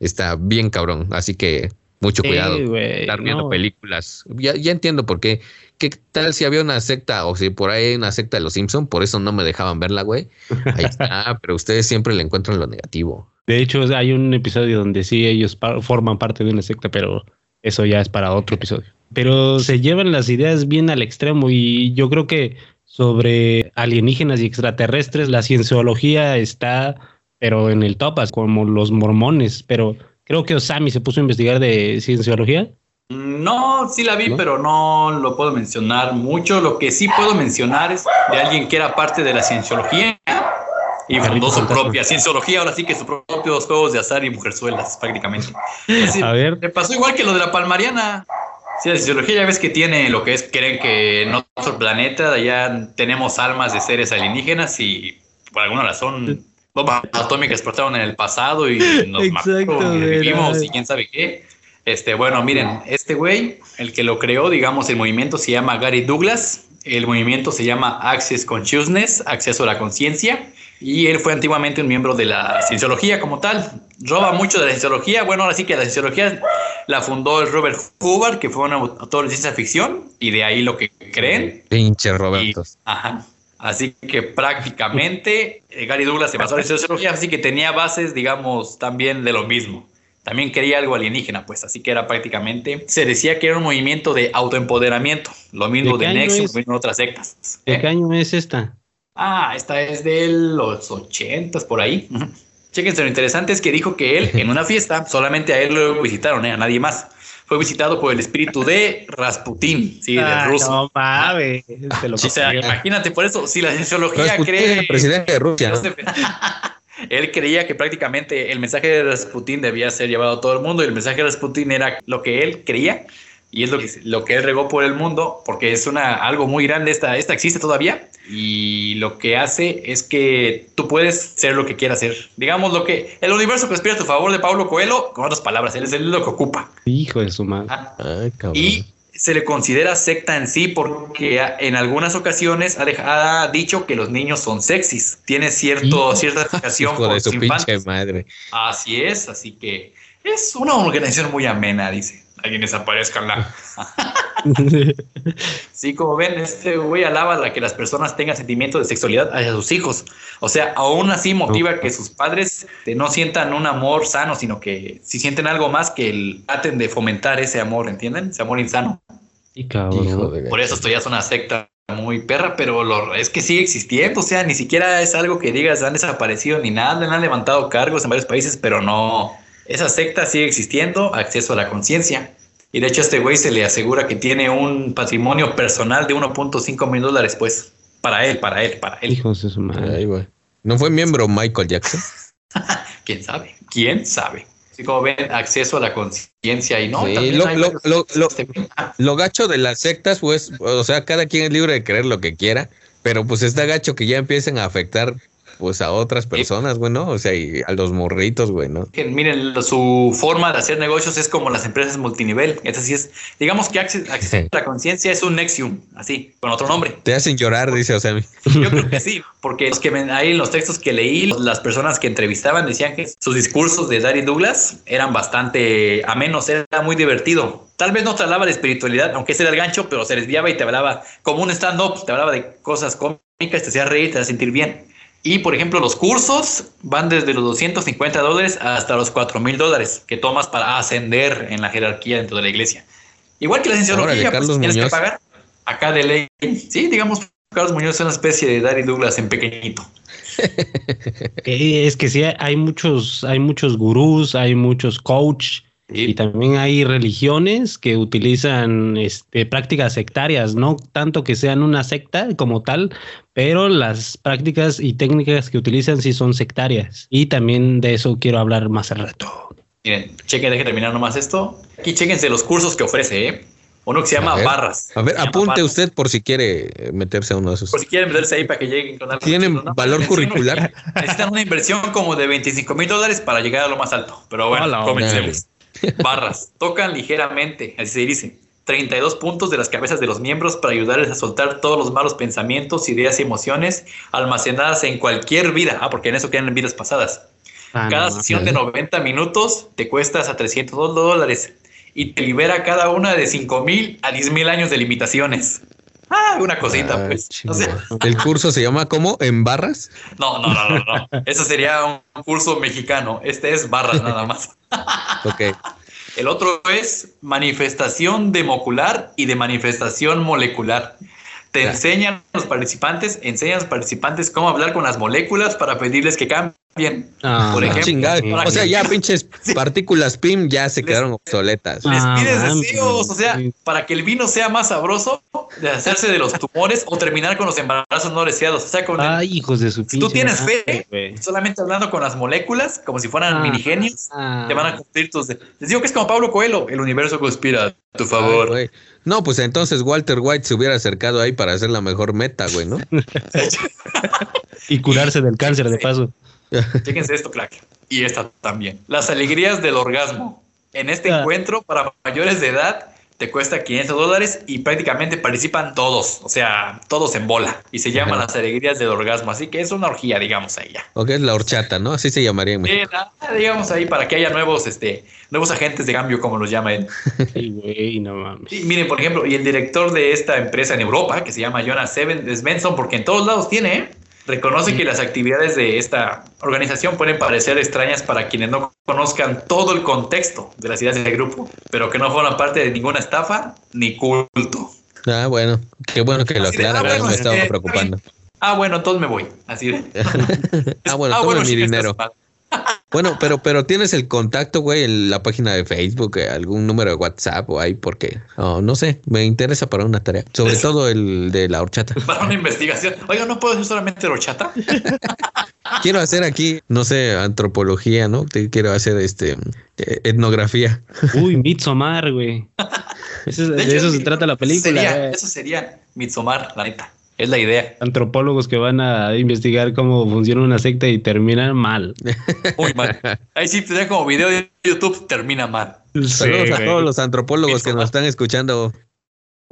Está bien cabrón, así que mucho cuidado. estar viendo películas. Ya, ya entiendo por qué. ¿Qué tal si había una secta o si por ahí hay una secta de los Simpson? Por eso no me dejaban verla, güey. Ahí [laughs] está, pero ustedes siempre le encuentran lo negativo. De hecho, hay un episodio donde sí ellos forman parte de una secta, pero eso ya es para otro episodio. Pero se llevan las ideas bien al extremo y yo creo que sobre alienígenas y extraterrestres la cienciología está, pero en el topas, como los mormones. Pero creo que Osami se puso a investigar de cienciología. No, sí la vi, pero no lo puedo mencionar mucho. Lo que sí puedo mencionar es de alguien que era parte de la cienciología y fundó su propia cienciología, ahora sí que sus propios juegos de azar y mujerzuelas, prácticamente. [laughs] a ver. Me pasó igual que lo de la palmariana. Sí, la cienciología ya ves que tiene lo que es, creen que en otro planeta allá tenemos almas de seres alienígenas y por alguna razón bombas atómicas explotaron en el pasado y nos [laughs] mataron, y vivimos y quién sabe qué. Este, bueno, miren, este güey, el que lo creó, digamos, el movimiento se llama Gary Douglas, el movimiento se llama Access Consciousness, acceso a la conciencia, y él fue antiguamente un miembro de la cienciología como tal. Roba mucho de la cienciología. Bueno, ahora sí que la cienciología la fundó el Robert Hoover, que fue un autor de ciencia ficción, y de ahí lo que creen. Pinche Roberto. Ajá. Así que prácticamente eh, Gary Douglas se basó en la cienciología, así que tenía bases, digamos, también de lo mismo. También quería algo alienígena, pues, así que era prácticamente, se decía que era un movimiento de autoempoderamiento, lo mismo de, Nexus, lo mismo de otras sectas. ¿De qué año es esta? Ah, esta es de los ochentas, por ahí. Chéquense, lo interesante es que dijo que él, en una fiesta, solamente a él lo visitaron, ¿eh? a nadie más. Fue visitado por el espíritu de Rasputín, sí, del ruso. No mames, o sea, imagínate, por eso, si la cienciología cree. El presidente de Rusia. [laughs] él creía que prácticamente el mensaje de Rasputín debía ser llevado a todo el mundo y el mensaje de Rasputín era lo que él creía y es lo que, lo que él regó por el mundo, porque es una, algo muy grande, esta, esta existe todavía, y lo que hace es que tú puedes ser lo que quieras ser. Digamos lo que el universo conspira a tu favor de Pablo Coelho, con otras palabras, él es el lo que ocupa. Hijo de su madre. y se le considera secta en sí porque en algunas ocasiones ha, ha dicho que los niños son sexys. Tiene cierto, cierta fijación por su pinche madre. Así es, así que es una organización muy amena, dice alguien desaparezca la. [laughs] sí, como ven, este güey alaba a que las personas tengan sentimientos de sexualidad hacia sus hijos. O sea, aún así motiva que sus padres no sientan un amor sano, sino que si sienten algo más, que traten de fomentar ese amor, ¿entienden? Ese amor insano. Y cabrón. Por eso esto ya es una secta muy perra, pero lo, es que sigue existiendo, o sea, ni siquiera es algo que digas han desaparecido ni nada, han levantado cargos en varios países, pero no, esa secta sigue existiendo, acceso a la conciencia. Y de hecho, a este güey se le asegura que tiene un patrimonio personal de 1.5 mil dólares, pues. Para él, para él, para él. Hijos de su madre. ¿No fue miembro Michael Jackson? [laughs] ¿Quién sabe? ¿Quién sabe? Así como ven, acceso a la conciencia y no. Sí, lo, lo, lo, lo, gacho de las sectas, pues, o sea, cada quien es libre de creer lo que quiera, pero pues está gacho que ya empiecen a afectar pues a otras personas, güey, ¿no? O sea, y a los morritos, güey, ¿no? miren, su forma de hacer negocios es como las empresas multinivel. Es así es, digamos que Access, a la Conciencia es un Nexium, así, con otro nombre. Te hacen llorar, dice o sea Yo creo que sí, porque los que ahí en los textos que leí, las personas que entrevistaban decían que sus discursos de Dari Douglas eran bastante amenos, era muy divertido. Tal vez no te hablaba de espiritualidad, aunque ese era el gancho, pero se desviaba y te hablaba como un stand-up, te hablaba de cosas cómicas, te hacía reír, te hacía sentir bien. Y por ejemplo, los cursos van desde los 250 dólares hasta los 4 mil dólares que tomas para ascender en la jerarquía dentro de la iglesia. Igual que la cienciología, pues, tienes que pagar acá de ley. Sí, digamos, Carlos Muñoz es una especie de Dari Douglas en pequeñito. [laughs] es que sí, hay muchos, hay muchos gurús, hay muchos coach, y también hay religiones que utilizan este, prácticas sectarias, no tanto que sean una secta como tal, pero las prácticas y técnicas que utilizan sí son sectarias. Y también de eso quiero hablar más al rato. Miren, chequen, deje terminar nomás esto. Aquí chequense los cursos que ofrece, ¿eh? Uno que se llama Barras. A ver, apunte usted por si quiere meterse a uno de esos. Por si quiere meterse ahí para que lleguen con algo. ¿Tienen valor curricular? Necesitan una inversión como de 25 mil dólares para llegar a lo más alto. Pero bueno, comencemos. [laughs] Barras. Tocan ligeramente, así se dice. 32 puntos de las cabezas de los miembros para ayudarles a soltar todos los malos pensamientos, ideas y emociones almacenadas en cualquier vida. Ah, porque en eso quedan vidas pasadas. Ah, cada sesión de 90 minutos te cuesta hasta 302 dólares y te libera cada una de 5 mil a 10 mil años de limitaciones. Ah, una cosita, ah, pues. ¿El curso se llama cómo? ¿En barras? No, no, no, no, no. Eso sería un curso mexicano. Este es barras nada más. ok. El otro es manifestación democular y de manifestación molecular. Te enseñan los participantes, enseñan a los participantes cómo hablar con las moléculas para pedirles que cambien bien. Ah, por ejemplo, o sea, ya pinches [laughs] partículas PIM ya se quedaron obsoletas. Les ah, pides deseos, o sea, para que el vino sea más sabroso, de hacerse de los tumores o terminar con los embarazos no deseados. O sea, con Ay, hijos de su Si tú tienes fe, solamente hablando con las moléculas, como si fueran ah, mini genios, te van a cumplir tus. Les digo que es como Pablo Coelho, el universo conspira a tu favor. No, pues entonces Walter White se hubiera acercado ahí para hacer la mejor meta, güey, ¿no? [laughs] y curarse del cáncer de paso. Chéquense esto, crack. Y esta también. Las alegrías del orgasmo. En este ah. encuentro, para mayores de edad, te cuesta 500 dólares y prácticamente participan todos, o sea, todos en bola. Y se llaman las alegrías del orgasmo. Así que es una orgía, digamos, ahí ya. Ok, es la horchata, ¿no? Así se llamaría en digamos ahí para que haya nuevos, este, nuevos agentes de cambio, como los llaman. [laughs] Sí, güey, no mames. Y miren, por ejemplo, y el director de esta empresa en Europa, que se llama Jonas Seven, Svensson, porque en todos lados tiene, ¿eh? Reconoce que las actividades de esta organización pueden parecer extrañas para quienes no conozcan todo el contexto de las ideas del grupo, pero que no forman parte de ninguna estafa ni culto. Ah, bueno, qué bueno que lo aclara, ah, me estaba preocupando. Ah, bueno, entonces me voy, así de. [laughs] ah, bueno, ah, mi dinero. Bueno, pero, pero tienes el contacto, güey, en la página de Facebook, eh, algún número de WhatsApp o ahí, porque no sé, me interesa para una tarea, sobre todo el de la horchata. [laughs] Para una investigación. Oiga, ¿no puedo hacer solamente horchata? [laughs] quiero hacer aquí, no sé, antropología, ¿no? Quiero hacer este eh, etnografía. [laughs] Uy, Mitsomar, güey. de, eso se trata la película. eso sería Mitsomar, la neta. Es la idea. Antropólogos que van a investigar cómo funciona una secta y terminan mal. [laughs] Muy mal. Ahí sí, tenía como video de YouTube, termina mal. Saludos a todos los antropólogos que nos están escuchando.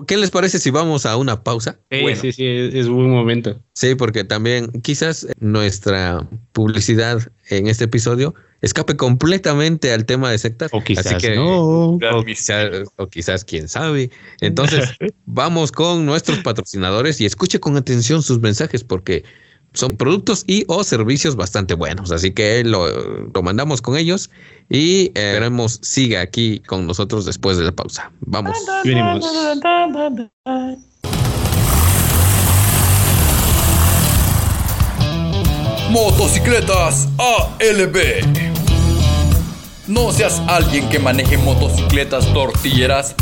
¿Qué les parece si vamos a una pausa? Sí, sí, sí, es buen momento. Sí, porque también quizás nuestra publicidad en este episodio escape completamente al tema de sectas. O quizás no. O quizás, quién sabe. Entonces, [laughs] vamos con nuestros patrocinadores y escuche con atención sus mensajes porque son productos y o servicios bastante buenos. Así que lo, mandamos con ellos y esperemos siga aquí con nosotros después de la pausa. Vamos. Venimos. Motocicletas ALB no seas alguien que maneje motocicletas tortilleras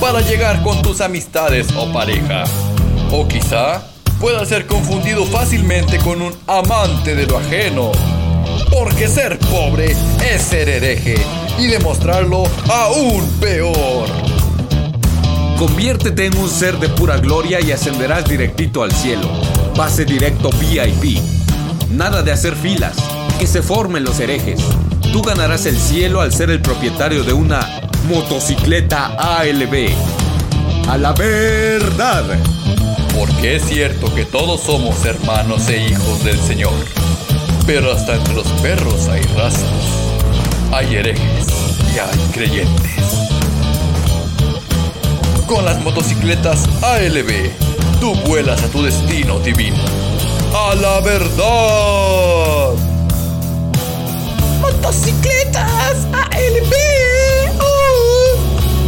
para llegar con tus amistades o pareja. O quizá pueda ser confundido fácilmente con un amante de lo ajeno. Porque ser pobre es ser hereje y demostrarlo aún peor. Conviértete en un ser de pura gloria y ascenderás directito al cielo. Pase directo VIP. Nada de hacer filas. Que se formen los herejes. Tú ganarás el cielo al ser el propietario de una motocicleta ALB. A la verdad. Porque es cierto que todos somos hermanos e hijos del Señor. Pero hasta entre los perros hay razas. Hay herejes y hay creyentes. Con las motocicletas ALB, tú vuelas a tu destino divino. ¡A la verdad! ¡Motocicletas ALB! ¡Oh!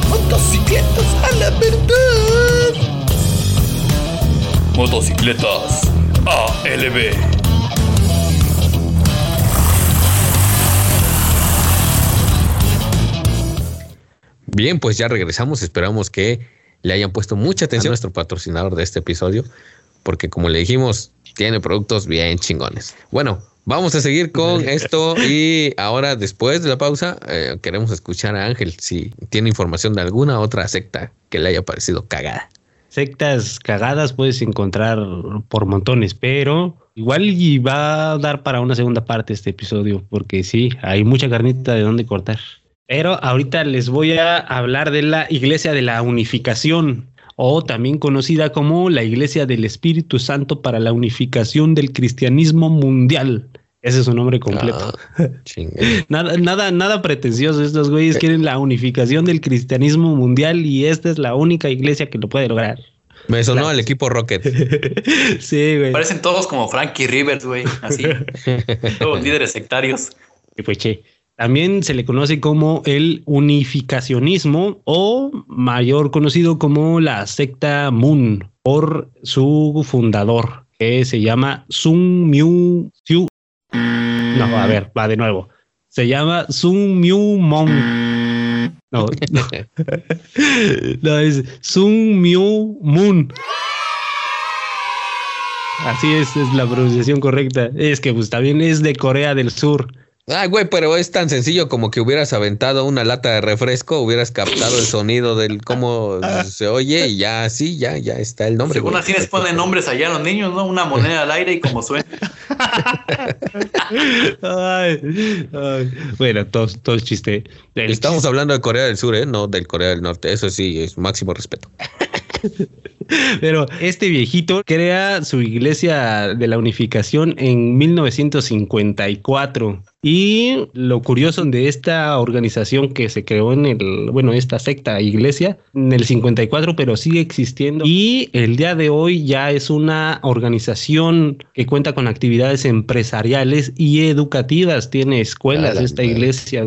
¡Motocicletas a la verdad! Motocicletas ALB. Bien, pues ya regresamos. Esperamos que le hayan puesto mucha atención a nuestro patrocinador de este episodio, porque como le dijimos, tiene productos bien chingones. Bueno, vamos a seguir con [laughs] esto y ahora después de la pausa eh, queremos escuchar a Ángel si tiene información de alguna otra secta que le haya parecido cagada. Sectas cagadas puedes encontrar por montones, pero igual y va a dar para una segunda parte este episodio, porque sí, hay mucha carnita de dónde cortar. Pero ahorita les voy a hablar de la Iglesia de la Unificación, o también conocida como la Iglesia del Espíritu Santo para la Unificación del Cristianismo Mundial. Ese es su nombre completo. Ah, [laughs] nada, nada, nada pretencioso. Estos güeyes quieren la unificación del cristianismo mundial y esta es la única iglesia que lo puede lograr. Me sonó al equipo Rocket. [laughs] sí, güey. Parecen todos como Frankie Rivers, güey. Así. [laughs] todos líderes sectarios. Y pues che. También se le conoce como el unificacionismo o mayor conocido como la secta Moon por su fundador, que se llama Sun Myu. No, a ver, va de nuevo. Se llama Sun Myu Mon. No, [laughs] no. no es Sun Myu Moon. Así es, es la pronunciación correcta. Es que pues también es de Corea del Sur. Ay, güey, pero es tan sencillo como que hubieras aventado una lata de refresco, hubieras captado el sonido del cómo [laughs] se oye y ya sí, ya, ya está el nombre. Según así les ponen nombres allá a los niños, ¿no? Una moneda al aire y como suena. [laughs] ay, ay. Bueno, todo, todo es chiste. Estamos hablando de Corea del Sur, ¿eh? No del Corea del Norte. Eso sí, es máximo respeto. [laughs] [laughs] Pero este viejito crea su iglesia de la unificación en 1954. Y lo curioso de esta organización que se creó en el, bueno, esta secta iglesia en el 54, pero sigue existiendo. Y el día de hoy ya es una organización que cuenta con actividades empresariales y educativas. Tiene escuelas esta iglesia.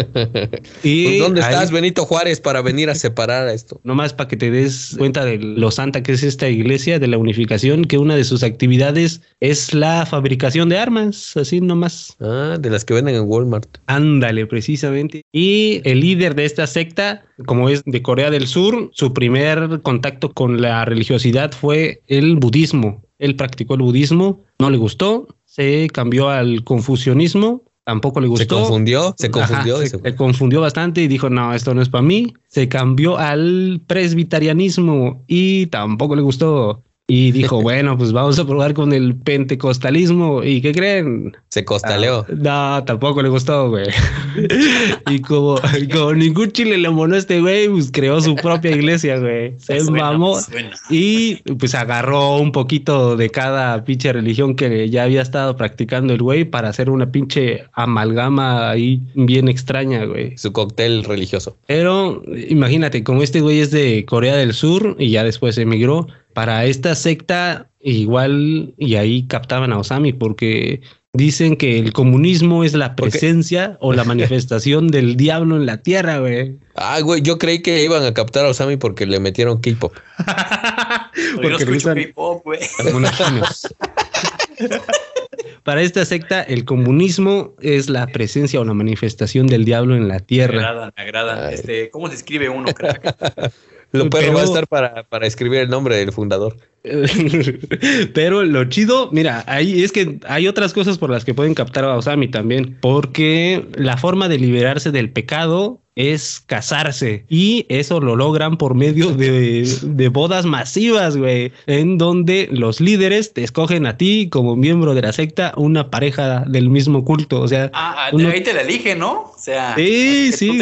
[laughs] y ¿Dónde estás, Benito Juárez, para venir a separar esto? Nomás para que te des cuenta de lo santa que es esta iglesia de la unificación, que una de sus actividades es la fabricación de armas, así nomás. Ah de las que venden en Walmart. Ándale, precisamente. Y el líder de esta secta, como es de Corea del Sur, su primer contacto con la religiosidad fue el budismo. Él practicó el budismo, no le gustó, se cambió al confucianismo, tampoco le gustó. Se confundió, se confundió. se, confundió bastante y dijo, no, esto no es para mí. Se cambió al presbiterianismo y tampoco le gustó. Y dijo, [laughs] bueno, pues vamos a probar con el pentecostalismo. ¿Y qué creen? Se costaleó. Ah, no, tampoco le gustó, güey. [laughs] y como, ningún chile le monó a este güey, pues creó su propia iglesia, güey. Se mamó. Y pues agarró un poquito de cada pinche religión que ya había estado practicando el güey para hacer una pinche amalgama ahí bien extraña, güey. Su cóctel religioso. Pero imagínate, como este güey es de Corea del Sur y ya después emigró para esta secta igual y ahí captaban a Osami porque dicen que el comunismo es la presencia o la [laughs] manifestación del diablo en la tierra, güey. Ah, güey, yo creí que iban a captar a Osami porque le metieron K-pop. [laughs] porque no K-pop, güey. [laughs] Para esta secta, el comunismo es la presencia o la manifestación del diablo en la tierra. Me agrada, me agrada. Este, ¿Cómo se escribe uno, crack? Lo perro va a estar para, para escribir el nombre del fundador. [laughs] Pero lo chido, mira, ahí es que hay otras cosas por las que pueden captar a Osami también, porque la forma de liberarse del pecado es casarse y eso lo logran por medio de, bodas masivas, güey, en donde los líderes te escogen a ti como miembro de la secta una pareja del mismo culto, o sea, ah, ah ahí te la elige, ¿no? O sea, sí, sí,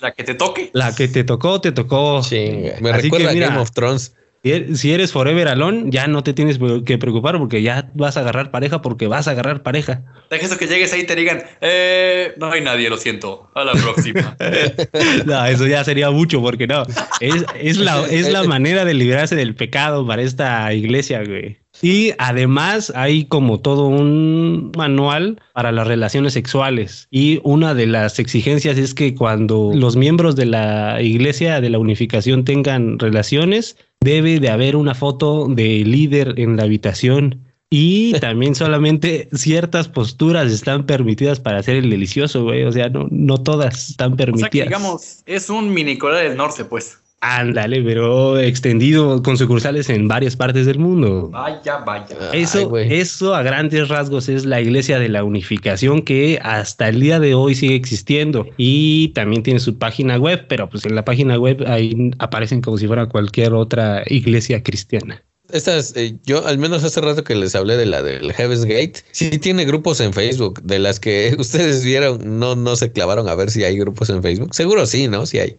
la que te toque, la que te tocó, te tocó. Sí, me recuerda a Game of Thrones. Si eres forever alone, ya no te tienes que preocupar porque ya vas a agarrar pareja porque vas a agarrar pareja. Deja eso que llegues ahí y te digan, eh, no hay nadie, lo siento, a la próxima. [laughs] no, eso ya sería mucho porque no. Es, la, es la [laughs] manera de librarse del pecado para esta iglesia, güey. Y además hay como todo un manual para las relaciones sexuales. Y una de las exigencias es que cuando los miembros de la iglesia de la unificación tengan relaciones, debe de haber una foto de líder en la habitación y [laughs] también solamente ciertas posturas están permitidas para hacer el delicioso, güey. O sea, no, no todas están permitidas. digamos, es un mini Corea del Norte, pues. Ándale, pero extendido con sucursales en varias partes del mundo. Vaya, vaya. Eso, eso a grandes rasgos es la iglesia de la unificación que hasta el día de hoy sigue existiendo y también tiene su página web, pero pues en la página web ahí aparecen como si fuera cualquier otra iglesia cristiana. Estas, eh, yo al menos hace rato que les hablé de la del Heaven's Gate, sí tiene grupos en Facebook, de las que [laughs] ustedes vieron, no, no se clavaron a ver si hay grupos en Facebook. Seguro sí, ¿no? Sí hay.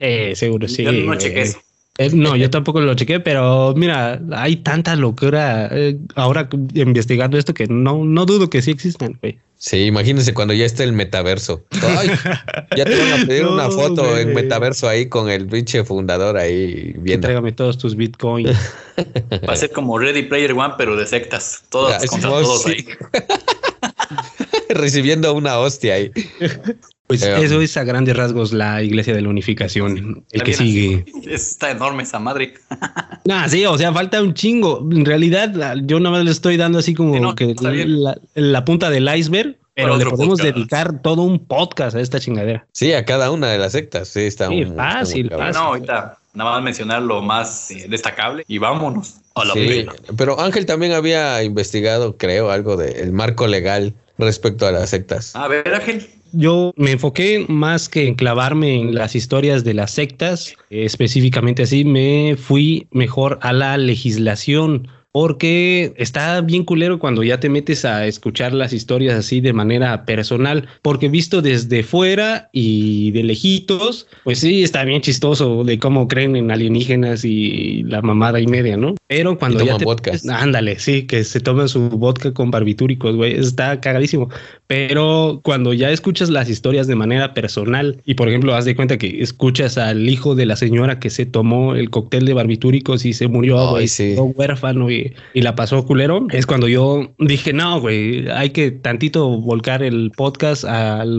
Eh, seguro, sí. Yo no chequé eso. Eh, no, yo tampoco lo chequé, pero mira, hay tanta locura eh, ahora investigando esto que no, no dudo que sí existan, güey. Sí, imagínense cuando ya esté el metaverso. ya te van a pedir [laughs] una foto en metaverso ahí con el pinche fundador ahí viendo. Entrégame todos tus bitcoins. [laughs] Va a ser como Ready Player One, pero de sectas. Todas contra todos ahí. [laughs] Recibiendo una hostia ahí. Pues eh, eso es a grandes rasgos la iglesia de la unificación, el que sigue. Está enorme esa madre. nah, [laughs] sí, o sea, falta un chingo. En realidad, yo nada más le estoy dando así como que la, punta del iceberg, pero le podemos dedicar todo un podcast a esta chingadera. Sí, a cada una de las sectas. Sí, está sí, fácil, fácil. No, ahorita nada más mencionar lo más eh, destacable y vámonos a la sí, Pero Ángel también había investigado, creo, algo del marco legal respecto a las sectas. A ver, Ángel yo me enfoqué más que en clavarme en las historias de las sectas, específicamente así, me fui mejor a la legislación porque está bien culero cuando ya te metes a escuchar las historias así de manera personal, porque visto desde fuera y de lejitos, pues sí, está bien chistoso de cómo creen en alienígenas y la mamada y media, ¿no? Pero cuando ya te... Ándale, sí, que se toman su vodka con barbitúricos, güey, está cagadísimo. Pero cuando ya escuchas las historias de manera personal y, por ejemplo, haz de cuenta que escuchas al hijo de la señora que se tomó el cóctel de barbitúricos y se murió, güey, huérfano y y, la pasó culero, es cuando yo dije, no, güey, hay que tantito volcar el podcast al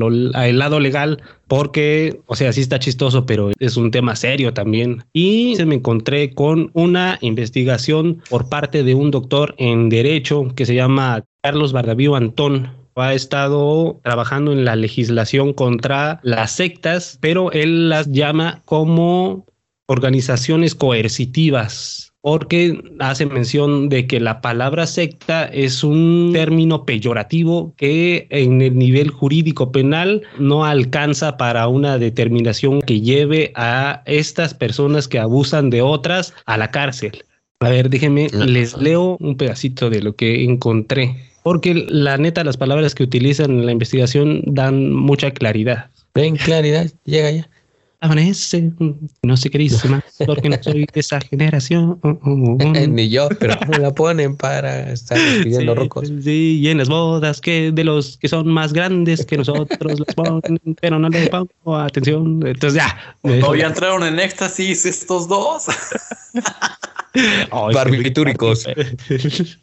lado legal porque, o sea, sí está chistoso, pero es un tema serio también. Y se me encontré con una investigación por parte de un doctor en derecho que se llama Carlos Bardavío Antón ha estado trabajando en la legislación contra las sectas, pero él las llama como organizaciones coercitivas porque hace mención de que la palabra secta es un término peyorativo que en el nivel jurídico penal no alcanza para una determinación que lleve a estas personas que abusan de otras a la cárcel. A ver, déjenme, les leo un pedacito de lo que encontré, porque la neta las palabras que utilizan en la investigación dan mucha claridad. Ven claridad, llega ya amanece, no sé qué dice más, porque no soy de esa generación. [laughs] Ni yo, pero me la ponen para estar pidiendo rocos. Sí, y en las bodas que de los que son más grandes que nosotros las ponen, pero no les pongo atención. Entonces ya. Todavía entraron en éxtasis estos dos. [laughs] Barbitúricos.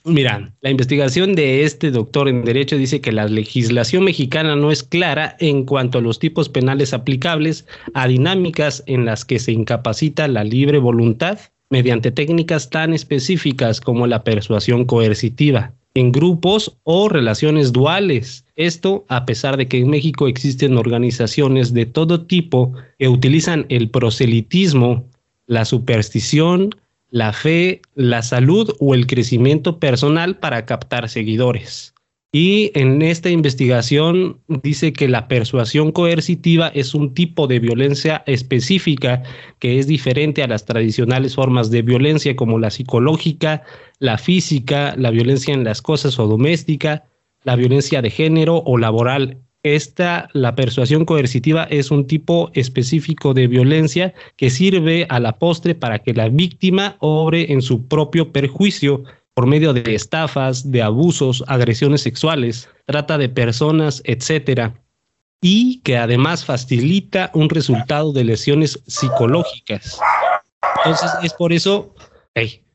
Mira, la investigación de este doctor en Derecho dice que la legislación mexicana no es clara en cuanto a los tipos penales aplicables a dinámicas en las que se incapacita la libre voluntad mediante técnicas tan específicas como la persuasión coercitiva en grupos o relaciones duales. Esto a pesar de que en México existen organizaciones de todo tipo que utilizan el proselitismo, la superstición, la fe, la salud o el crecimiento personal para captar seguidores. Y en esta investigación dice que la persuasión coercitiva es un tipo de violencia específica que es diferente a las tradicionales formas de violencia como la psicológica, la física, la violencia en las cosas o doméstica, la violencia de género o laboral. Esta, la persuasión coercitiva, es un tipo específico de violencia que sirve a la postre para que la víctima obre en su propio perjuicio por medio de estafas, de abusos, agresiones sexuales, trata de personas, etcétera, y que además facilita un resultado de lesiones psicológicas. Entonces es por eso,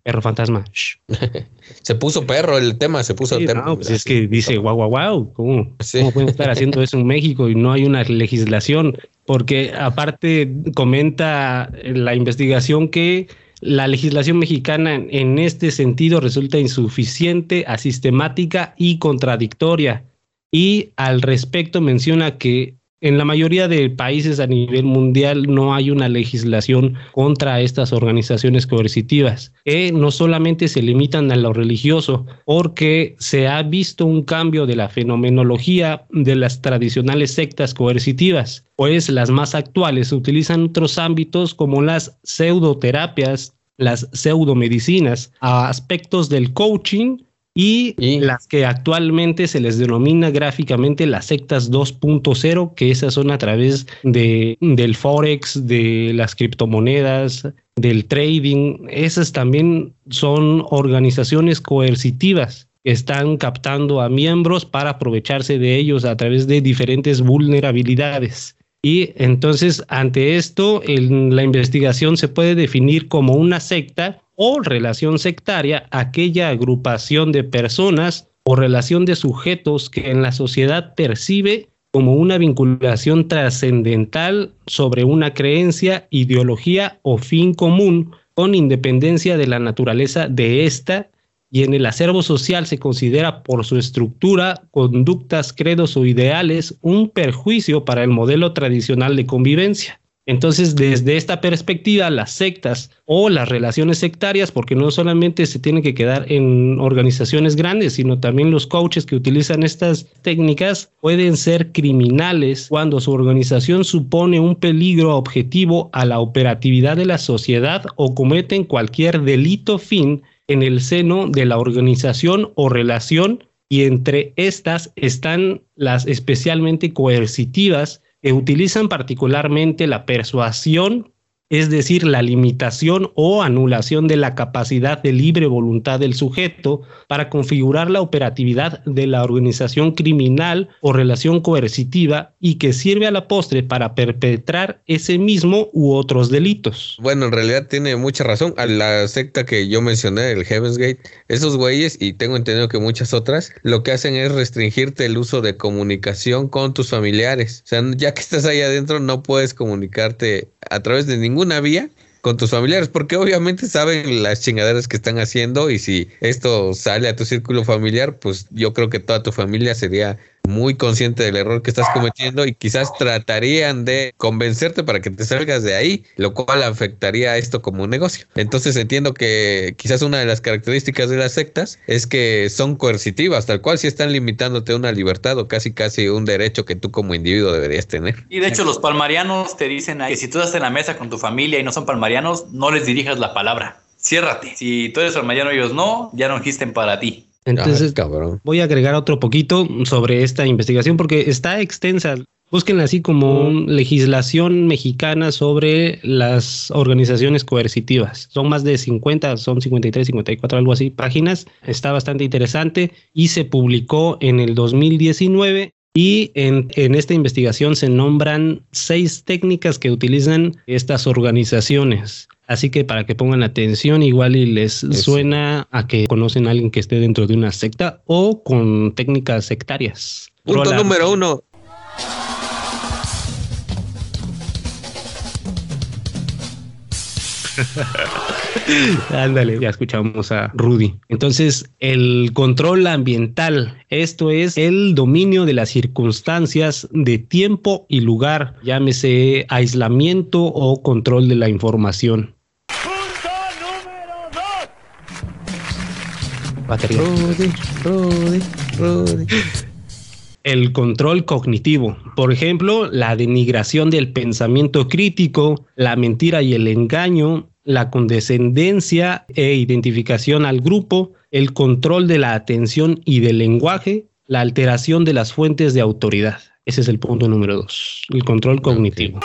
perro fantasma. [laughs] se puso perro el tema, se puso No, pues es que dice, guau, guau, guau, ¿cómo, ¿cómo pueden estar haciendo eso en México y no hay una legislación? Porque aparte comenta la investigación que la legislación mexicana en este sentido resulta insuficiente, asistemática y contradictoria. Y al respecto menciona que en la mayoría de países a nivel mundial no hay una legislación contra estas organizaciones coercitivas, que no solamente se limitan a lo religioso, porque se ha visto un cambio de la fenomenología de las tradicionales sectas coercitivas, pues las más actuales utilizan otros ámbitos como las pseudoterapias, las pseudomedicinas, aspectos del coaching y, las que actualmente se les denomina gráficamente las sectas 2.0, que esas son a través de, del forex, de las criptomonedas, del trading. Esas también son organizaciones coercitivas que están captando a miembros para aprovecharse de ellos a través de diferentes vulnerabilidades. Y entonces, ante esto, en la investigación se puede definir como una secta o relación sectaria aquella agrupación de personas o relación de sujetos que en la sociedad percibe como una vinculación trascendental sobre una creencia, ideología o fin común con independencia de la naturaleza de ésta y en el acervo social se considera por su estructura, conductas, credos o ideales un perjuicio para el modelo tradicional de convivencia. Entonces, desde esta perspectiva, las sectas o las relaciones sectarias, porque no solamente se tienen que quedar en organizaciones grandes, sino también los coaches que utilizan estas técnicas pueden ser criminales cuando su organización supone un peligro objetivo a la operatividad de la sociedad o cometen cualquier delito fin en el seno de la organización o relación y entre estas están las especialmente coercitivas utilizan particularmente la persuasión es decir, la limitación o anulación de la capacidad de libre voluntad del sujeto para configurar la operatividad de la organización criminal o relación coercitiva y que sirve a la postre para perpetrar ese mismo u otros delitos. Bueno, en realidad tiene mucha razón. A la secta que yo mencioné, el Heaven's Gate, esos güeyes, y tengo entendido que muchas otras, lo que hacen es restringirte el uso de comunicación con tus familiares. O sea, ya que estás ahí adentro, no puedes comunicarte a través de ningún una vía con tus familiares, porque obviamente saben las chingaderas que están haciendo y si esto sale a tu círculo familiar, pues yo creo que toda tu familia sería muy consciente del error que estás cometiendo y quizás tratarían de convencerte para que te salgas de ahí, lo cual afectaría a esto como un negocio. Entonces entiendo que quizás una de las características de las sectas es que son coercitivas, tal cual si están limitándote una libertad o casi casi un derecho que tú como individuo deberías tener. Y de hecho los palmarianos te dicen que si tú estás en la mesa con tu familia y no son palmarianos, no les dirijas la palabra. Ciérrate. Si tú eres palmariano y ellos no, ya no existen para ti. Entonces, voy a agregar otro poquito sobre esta investigación porque está extensa. Búsquenla así como legislación mexicana sobre las organizaciones coercitivas. Son más de 50, son 53, 54, algo así, páginas. Está bastante interesante y se publicó en el 2019 y en, en, esta investigación se nombran seis técnicas que utilizan estas organizaciones. Así que para que pongan atención, igual y les suena a que conocen a alguien que esté dentro de una secta o con técnicas sectarias. Punto número uno. [laughs] [laughs] Ándale, ya escuchamos a Rudy. Entonces, el control ambiental, esto es el dominio de las circunstancias de tiempo y lugar, llámese aislamiento o control de la información. Batería. [laughs] El control cognitivo. Por ejemplo, la denigración del pensamiento crítico, la mentira y el engaño, la condescendencia e identificación al grupo, el control de la atención y del lenguaje, la alteración de las fuentes de autoridad. Ese es el punto número dos, el control cognitivo.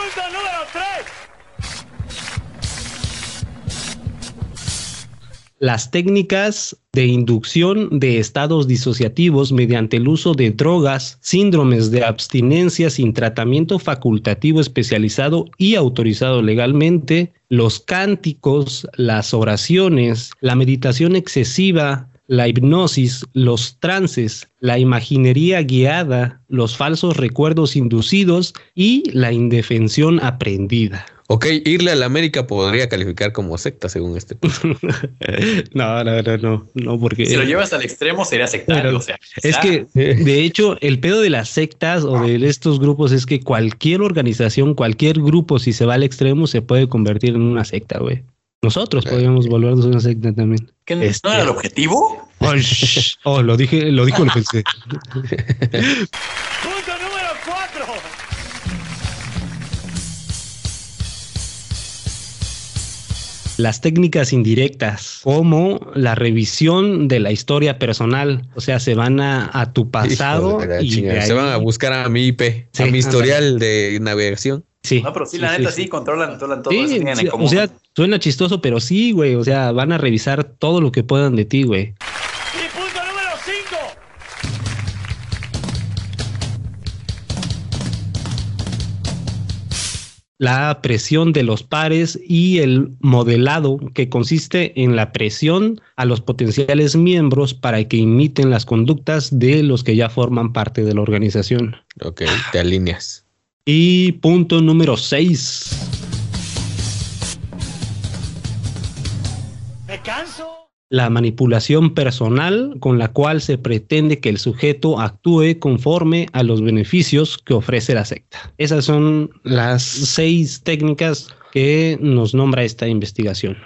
Las técnicas de inducción de estados disociativos mediante el uso de drogas, síndromes de abstinencia sin tratamiento facultativo especializado y autorizado legalmente, los cánticos, las oraciones, la meditación excesiva, la hipnosis, los trances, la imaginería guiada, los falsos recuerdos inducidos y la indefensión aprendida. Ok, irle a la América podría calificar como secta según este. [laughs] no, no, no, no, no, porque... Si lo llevas al extremo sería sectario, o sea... Es que, de hecho, el pedo de las sectas o de estos grupos es que cualquier organización, cualquier grupo, si se va al extremo, se puede convertir en una secta, güey. Nosotros podríamos volvernos una secta también. ¿Qué no este, era el objetivo? Oh, lo dije, lo dijo, lo pensé. [laughs] Las técnicas indirectas, como la revisión de la historia personal, o sea, se van a, tu pasado y se van a buscar a mi IP, a mi historial de navegación Sí. No, pero sí, la neta sí, controlan, controlan todo eso. O sea, suena chistoso, pero sí, güey. O sea, van a revisar todo lo que puedan de ti, güey. La presión de los pares y el modelado que consiste en la presión a los potenciales miembros para que imiten las conductas de los que ya forman parte de la organización. Ok, te alineas. Y punto número 6. La manipulación personal con la cual se pretende que el sujeto actúe conforme a los beneficios que ofrece la secta. Esas son las seis técnicas que nos nombra esta investigación.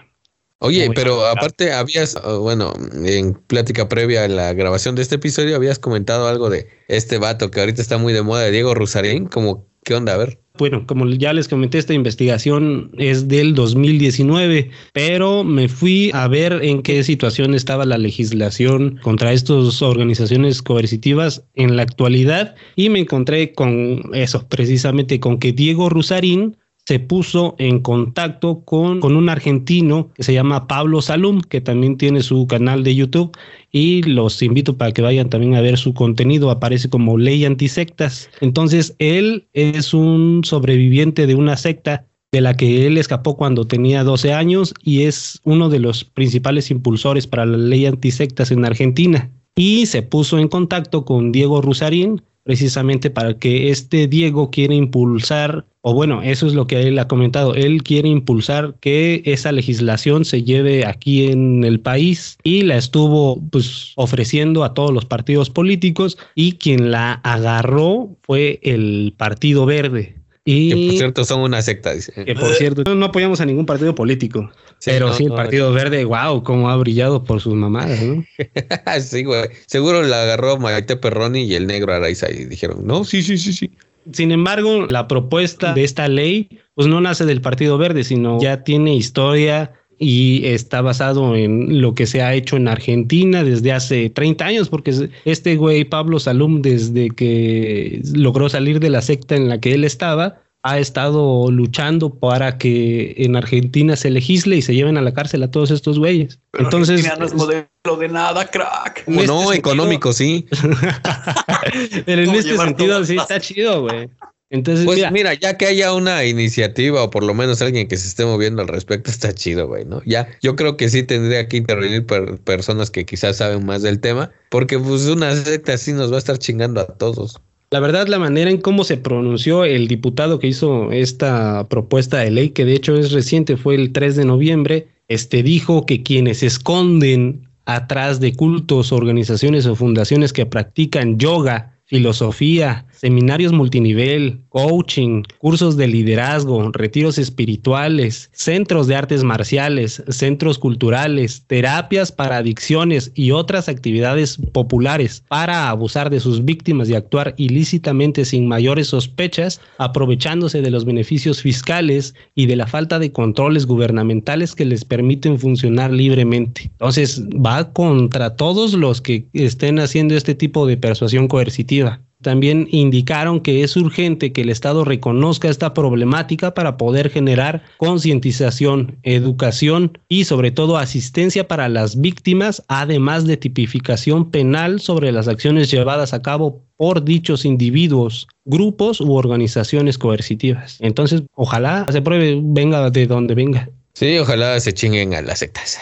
Oye, pero aparte habías, oh, bueno, en plática previa a la grabación de este episodio habías comentado algo de este vato que ahorita está muy de moda, de Diego Rusarín, como ¿Qué onda? A ver. Bueno, como ya les comenté, esta investigación es del 2019, pero me fui a ver en qué situación estaba la legislación contra estas organizaciones coercitivas en la actualidad y me encontré con eso, precisamente con que Diego Rusarín se puso en contacto con, con, un argentino que se llama Pablo Salum, que también tiene su canal de YouTube y los invito para que vayan también a ver su contenido, aparece como Ley Antisectas. Entonces, él es un sobreviviente de una secta de la que él escapó cuando tenía 12 años y es uno de los principales impulsores para la ley antisectas en Argentina. Y se puso en contacto con Diego Rusarín, precisamente para que este Diego quiere impulsar, o bueno, eso es lo que él ha comentado, él quiere impulsar que esa legislación se lleve aquí en el país y la estuvo pues ofreciendo a todos los partidos políticos y quien la agarró fue el Partido Verde. Y, que por cierto son una secta, dice. Que por cierto no apoyamos a ningún partido político. pero sí, el Partido Verde, wow, cómo ha brillado por sus mamadas, ¿no? [laughs] sí, güey. Seguro la agarró Maite Perroni y el negro Araiza y dijeron, no, sí, sí, sí, sí. Sin embargo, la propuesta de esta ley, pues no nace del Partido Verde, sino ya tiene historia y está basado en lo que se ha hecho en Argentina desde hace 30 años, porque este güey Pablo Salum, desde que logró salir de la secta en la que él estaba, ha estado luchando para que en Argentina se legisle y se lleven a la cárcel a todos estos güeyes. Entonces, no es modelo de nada, crack. no, este económico, sí. [laughs] Pero en este sentido sí está chido, güey. Entonces, pues mira, ya que haya una iniciativa o por lo menos alguien que se esté moviendo al respecto, está chido, güey, ¿no? Ya, yo creo que sí tendría que intervenir personas que quizás saben más del tema, porque pues una secta así nos va a estar chingando a todos. La verdad, la manera en cómo se pronunció el diputado que hizo esta propuesta de ley, que de hecho es reciente, fue el 3 de noviembre, este dijo que quienes esconden atrás de cultos, organizaciones o fundaciones que practican yoga filosofía, seminarios multinivel, coaching, cursos de liderazgo, retiros espirituales, centros de artes marciales, centros culturales, terapias para adicciones y otras actividades populares para abusar de sus víctimas y actuar ilícitamente sin mayores sospechas, aprovechándose de los beneficios fiscales y de la falta de controles gubernamentales que les permiten funcionar libremente. Entonces va contra todos los que estén haciendo este tipo de persuasión coercitiva también indicaron que es urgente que el Estado reconozca esta problemática para poder generar concientización, educación y sobre todo asistencia para las víctimas, además de tipificación penal sobre las acciones llevadas a cabo por dichos individuos, grupos u organizaciones coercitivas. Entonces, ojalá se pruebe, venga de donde venga. Sí, ojalá se chinguen a las sectas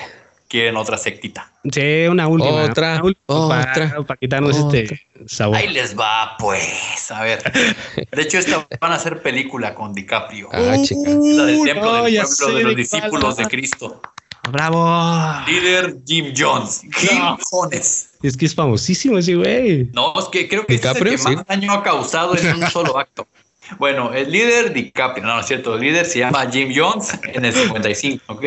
quieren otra sectita. Sí, una última. Otra, otra. Para, quitarnos este sabor. Ahí les va, pues. A ver. De hecho, esta van a hacer película con DiCaprio. Ah, chica. La del templo del pueblo de los discípulos de Cristo. ¡Bravo! Líder Jim Jones. Jim Jones. Es que es famosísimo ese güey. No, es que creo que es el que más daño ha causado en un solo acto. Bueno, el líder DiCaprio, no, no es cierto, el líder se llama Jim Jones en el 55, ¿ok?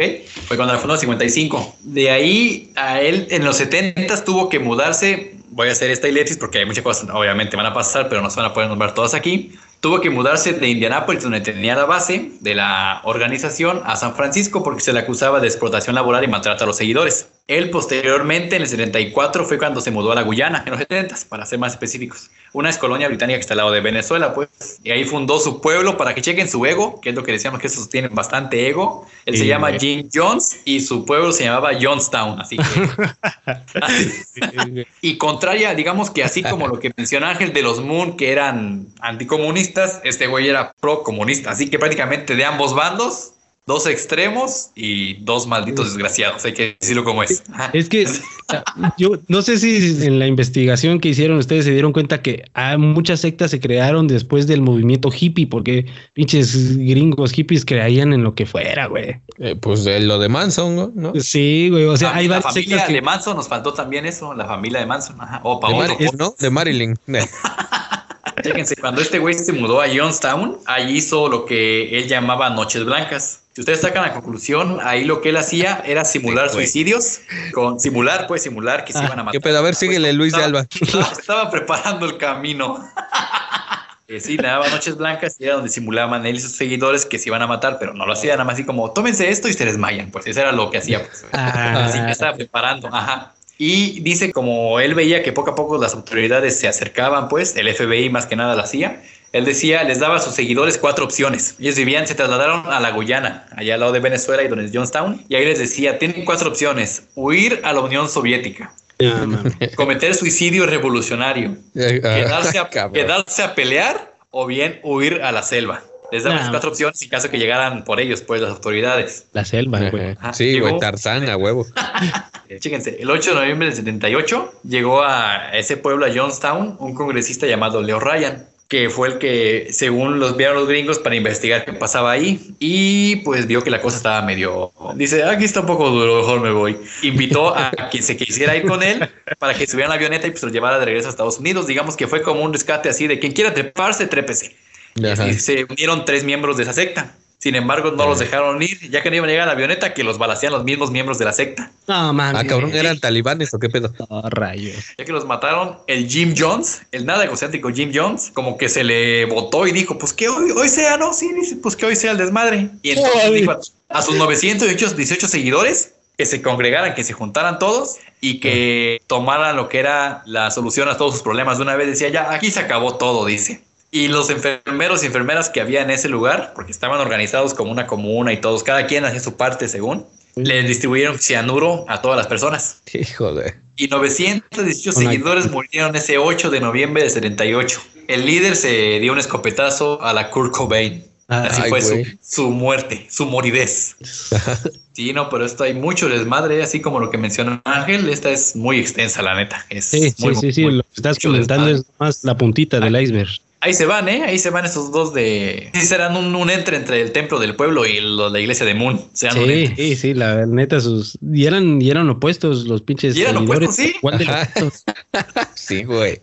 Fue cuando fundó el 55. De ahí a él en los 70 tuvo que mudarse. Voy a hacer esta iletis porque hay muchas cosas, obviamente van a pasar, pero no se van a poder nombrar todas aquí. Tuvo que mudarse de Indianápolis, donde tenía la base de la organización, a San Francisco porque se le acusaba de explotación laboral y maltrato a los seguidores. Él posteriormente, en el 74, fue cuando se mudó a la Guyana, en los 70, para ser más específicos. Una es colonia británica que está al lado de Venezuela, pues. Y ahí fundó su pueblo para que chequen su ego, que es lo que decíamos que esos tienen bastante ego. Él se llama Jim Jones y su pueblo se llamaba Jonestown, así que... [laughs] y contraria, digamos que así como lo que menciona Ángel de los Moon, que eran anticomunistas, este güey era pro-comunista. Así que prácticamente de ambos bandos dos extremos y dos malditos desgraciados, hay que decirlo como es. Es que [laughs] yo no sé si en la investigación que hicieron ustedes se dieron cuenta que muchas sectas se crearon después del movimiento hippie, porque pinches gringos hippies creían en lo que fuera, güey. Eh, pues de lo de Manson, ¿no? Sí, güey, o sea, hay la familia de Manson nos faltó también eso, la familia de Manson, Ajá. o de, ¿no? de Marilyn. [laughs] Fíjense, cuando este güey se mudó a Johnstown, ahí hizo lo que él llamaba Noches Blancas si ustedes sacan la conclusión, ahí lo que él hacía era simular suicidios, con simular, pues simular que se ah, iban a matar. ¿Qué pedo? A ver, síguele, Luis de Alba. Estaba, preparando el camino. [laughs] Eh, sí, le daba noches blancas y era donde simulaban él y sus seguidores que se iban a matar, pero no lo hacían nada más así como, tómense esto y se desmayan. Pues eso era lo que hacía. Pues. Ah. Así que estaba preparando. Ajá. Y dice como él veía que poco a poco las autoridades se acercaban, pues el FBI más que nada lo hacía, él decía, les daba a sus seguidores cuatro opciones. Ellos vivían, se trasladaron a la Guyana, allá al lado de Venezuela y donde es Johnstown, y ahí les decía, tienen cuatro opciones, huir a la Unión Soviética, [laughs] cometer suicidio revolucionario, [laughs] quedarse a, [laughs] quedarse a pelear o bien huir a la selva. Les damos cuatro opciones en caso que llegaran por ellos, pues, las autoridades. La selva, güey. Sí, güey, Tarzán, a huevo. Chíquense, el 8 de noviembre del 78 llegó a ese pueblo, a Johnstown, un congresista llamado Leo Ryan que fue el que, según los vieron los gringos, para investigar qué pasaba ahí. Y pues vio que la cosa estaba medio. Dice, aquí está un poco duro, mejor me voy. Invitó a quien se quisiera ir con él para que subiera en la avioneta y pues lo llevara de regreso a Estados Unidos. Digamos que fue como un rescate así de quien quiera treparse, trépese. Y se unieron tres miembros de esa secta. Sin embargo, no los dejaron ir, ya que no iban a llegar a la avioneta, que los balacían los mismos miembros de la secta. No, man. Ah, cabrón, ¿eran talibanes o qué pedo? Oh, rayos. Ya que los mataron, el Jim Jones, el nada egocéntrico Jim Jones, como que se le votó y dijo, pues que hoy, hoy sea, ¿no? Sí, dice, pues que hoy sea el desmadre. Y entonces dijo a, sus 918 seguidores que se congregaran, que se juntaran todos y que tomaran lo que era la solución a todos sus problemas de una vez. Decía, ya, aquí se acabó todo, dice. Y los enfermeros y enfermeras que había en ese lugar, porque estaban organizados como una comuna y todos, cada quien hacía su parte según, le distribuyeron cianuro a todas las personas. Hijo de. Y 918 seguidores murieron ese 8 de noviembre de 78. El líder se dio un escopetazo a la Kurt Cobain. Así fue su, muerte, su moridez. [laughs] sí, no, pero esto hay mucho desmadre, así como lo que mencionó Ángel. Esta es muy extensa, la neta. Es sí, sí, sí, Lo que estás comentando es más la puntita del iceberg Ahí se van, ¿eh? Ahí se van esos dos de... Sí, serán un, entre entre el templo del pueblo y la iglesia de Moon. sí, sí, sí, la neta, sus... Y eran, y eran opuestos los pinches... Y eran opuestos, sí. [laughs] sí, güey.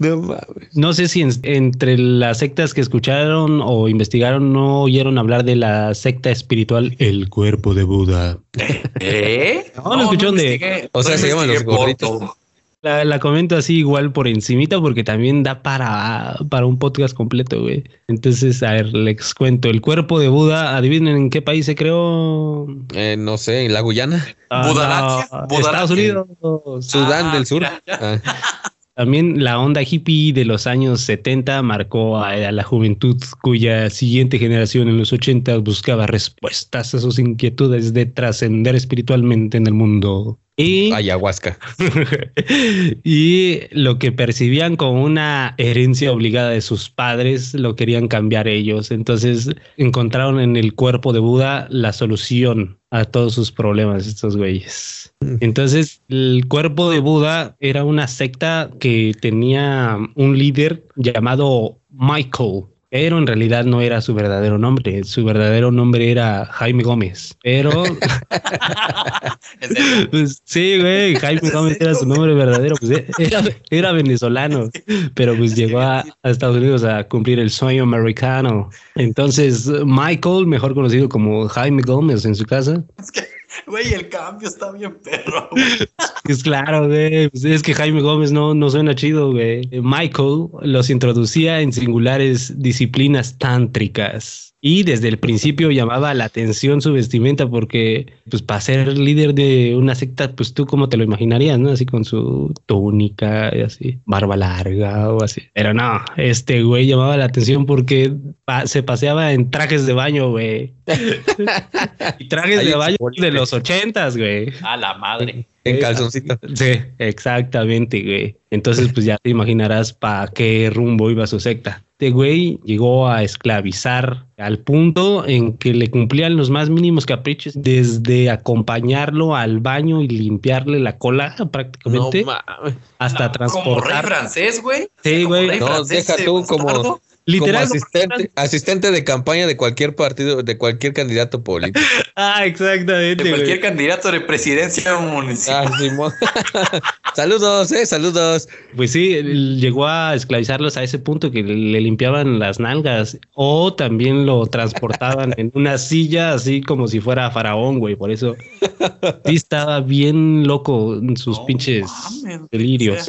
No No sé si entre las sectas que escucharon o investigaron no oyeron hablar de la secta espiritual El Cuerpo de Buda. [laughs] ¿Eh? No, no, escucharon de... O sea, se llaman los gorritos. La, comento así igual por encimita porque también da para, para un podcast completo, güey. Entonces, a ver, les cuento. El cuerpo de Buda, adivinen en qué país se creó. Eh, no sé, en la Guyana. Ah, Estados Unidos. Sudán del Sur. Ah. [laughs] También la onda hippie de los años 70 marcó a, la juventud cuya siguiente generación en los 80 buscaba respuestas a sus inquietudes de trascender espiritualmente en el mundo. Y, Ayahuasca. [laughs] y lo que percibían como una herencia obligada de sus padres lo querían cambiar ellos. Entonces encontraron en el cuerpo de Buda la solución a todos sus problemas, estos güeyes. Mm. Entonces, el cuerpo de Buda era una secta que tenía un líder llamado Michael pero en realidad no era su verdadero nombre. Su verdadero nombre era Jaime Gómez. Pero. [laughs] [laughs] pues, sí, güey, Jaime Gómez era su nombre verdadero. Pues eh, era, venezolano, pero pues llegó a, Estados Unidos a cumplir el sueño americano. Entonces, Michael, mejor conocido como Jaime Gómez en su casa. Güey, el cambio está bien perro. [laughs] Es claro, güey. Pues es que Jaime Gómez no, no suena chido, güey. Michael los introducía en singulares disciplinas tántricas. Y desde el principio llamaba la atención su vestimenta porque, pues, para ser líder de una secta, pues tú como te lo imaginarías, ¿no? Así con su túnica y así, barba larga o así. Pero no, este güey llamaba la atención porque se paseaba en trajes de baño, güey. [laughs] y trajes de baño de los ochentas, güey. A la madre. En calzoncito. Sí, exactamente, güey. Entonces, pues ya te imaginarás para qué rumbo iba su secta. Este güey llegó a esclavizar al punto en que le cumplían los más mínimos caprichos, desde acompañarlo al baño y limpiarle la cola [laughs] prácticamente, hasta transportar. Como rey francés, güey. Sí, güey. No, deja tú como Literal, asistente, asistente de campaña de cualquier partido, de cualquier candidato político. [laughs] ah, exactamente. De cualquier candidato de presidencia municipal. Ah, [laughs] saludos, eh, saludos. Pues sí, llegó a esclavizarlos a ese punto que le limpiaban las nalgas o también lo transportaban en una silla así como si fuera faraón, güey. Por eso [laughs] sí estaba bien loco en sus pinches delirios.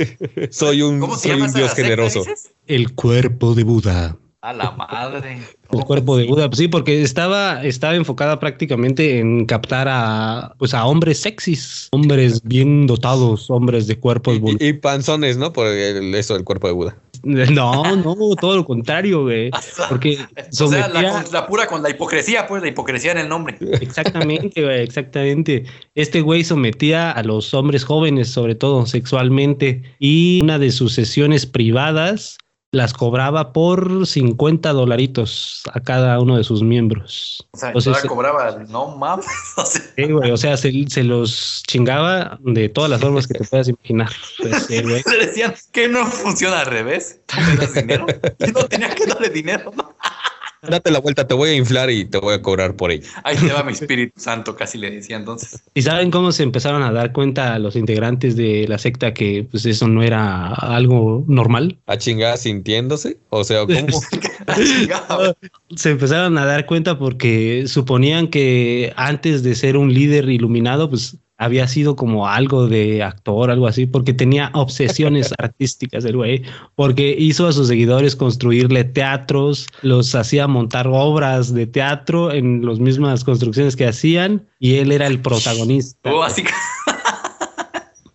soy un, soy un dios generoso. El cuerpo de Buda. A la madre. El cuerpo de Buda, pues sí, porque estaba, estaba enfocada prácticamente en captar a, pues a hombres sexys, hombres bien dotados, hombres de cuerpos y, y panzones, ¿no? Por eso del cuerpo de Buda. [laughs] No, no, todo lo contrario, güey. [laughs] Porque o sea, la, pura con la hipocresía, pues, la hipocresía en el nombre. [laughs] Exactamente, güey, exactamente. Este güey sometía a los hombres jóvenes, sobre todo sexualmente, y una de sus sesiones privadas las cobraba por 50 dolaritos a cada uno de sus miembros. O sea, Entonces, cobraba, no mames. [laughs] O sea, sí, güey, o sea, se, se, los chingaba de todas las formas que te puedas imaginar. Pues, [laughs] Le decían que no funciona al revés. Tú me das dinero. Y no tenía que darle dinero, ¿no? Date la vuelta, te voy a inflar y te voy a cobrar por ello. Ahí te va mi Espíritu Santo, casi le decía entonces. ¿Y saben cómo se empezaron a dar cuenta los integrantes de la secta que pues eso no era algo normal? A chingar sintiéndose, o sea, ¿cómo? [laughs] se empezaron a dar cuenta porque suponían que antes de ser un líder iluminado, pues había sido como algo de actor, algo así, porque tenía obsesiones [laughs] artísticas el güey, porque hizo a sus seguidores construirle teatros, los hacía montar obras de teatro en las mismas construcciones que hacían y él era el protagonista. Oh, así [laughs]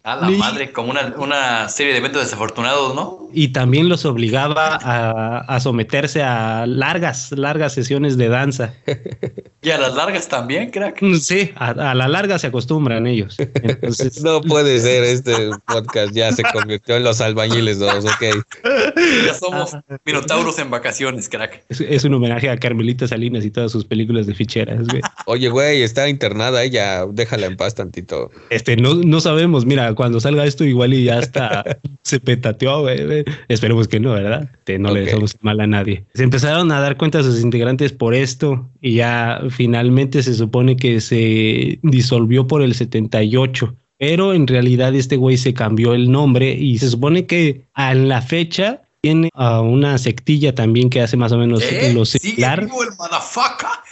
a la madre, como una, serie de eventos desafortunados, ¿no? Y también los obligaba a, someterse a largas, largas sesiones de danza. [laughs] ¿Y a las largas también, crack? Sí, a, la larga se acostumbran ellos. [laughs] no puede ser, [laughs] este podcast ya se convirtió en los albañiles dos, ok. Ya somos minotauros en vacaciones, crack. Es, un homenaje a Carmelita Salinas y todas sus películas de ficheras, güey. Oye, güey, está internada ella, déjala en paz tantito. Este, no, no sabemos, mira, cuando salga esto igual y ya está se petateó, güey. Esperemos que no, ¿verdad? no le dejamos mal a nadie. Se empezaron a dar cuenta a sus integrantes por esto y ya finalmente se supone que se disolvió por el 78. Pero en realidad este güey se cambió el nombre y se supone que a la fecha tiene a una sectilla también que hace más o menos ¿Eh? lo similar.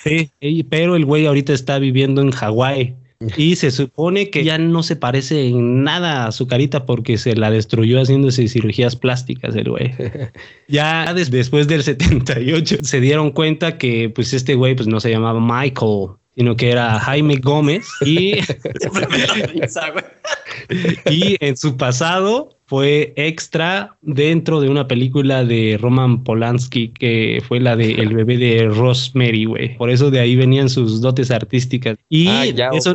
Sí, pero el güey ahorita está viviendo en Hawái. [laughs] Y se supone que ya no se parece en nada a su carita porque se la destruyó haciéndose cirugías plásticas el güey. [laughs] ya después del 78 se dieron cuenta que pues este güey pues no se llamaba Michael, sino que era Jaime Gómez y, [laughs] y en su pasado fue extra dentro de una película de Roman Polanski que fue la de El bebé de Rosemary, güey. Por eso de ahí venían sus dotes artísticas. Y ah, ya, eso,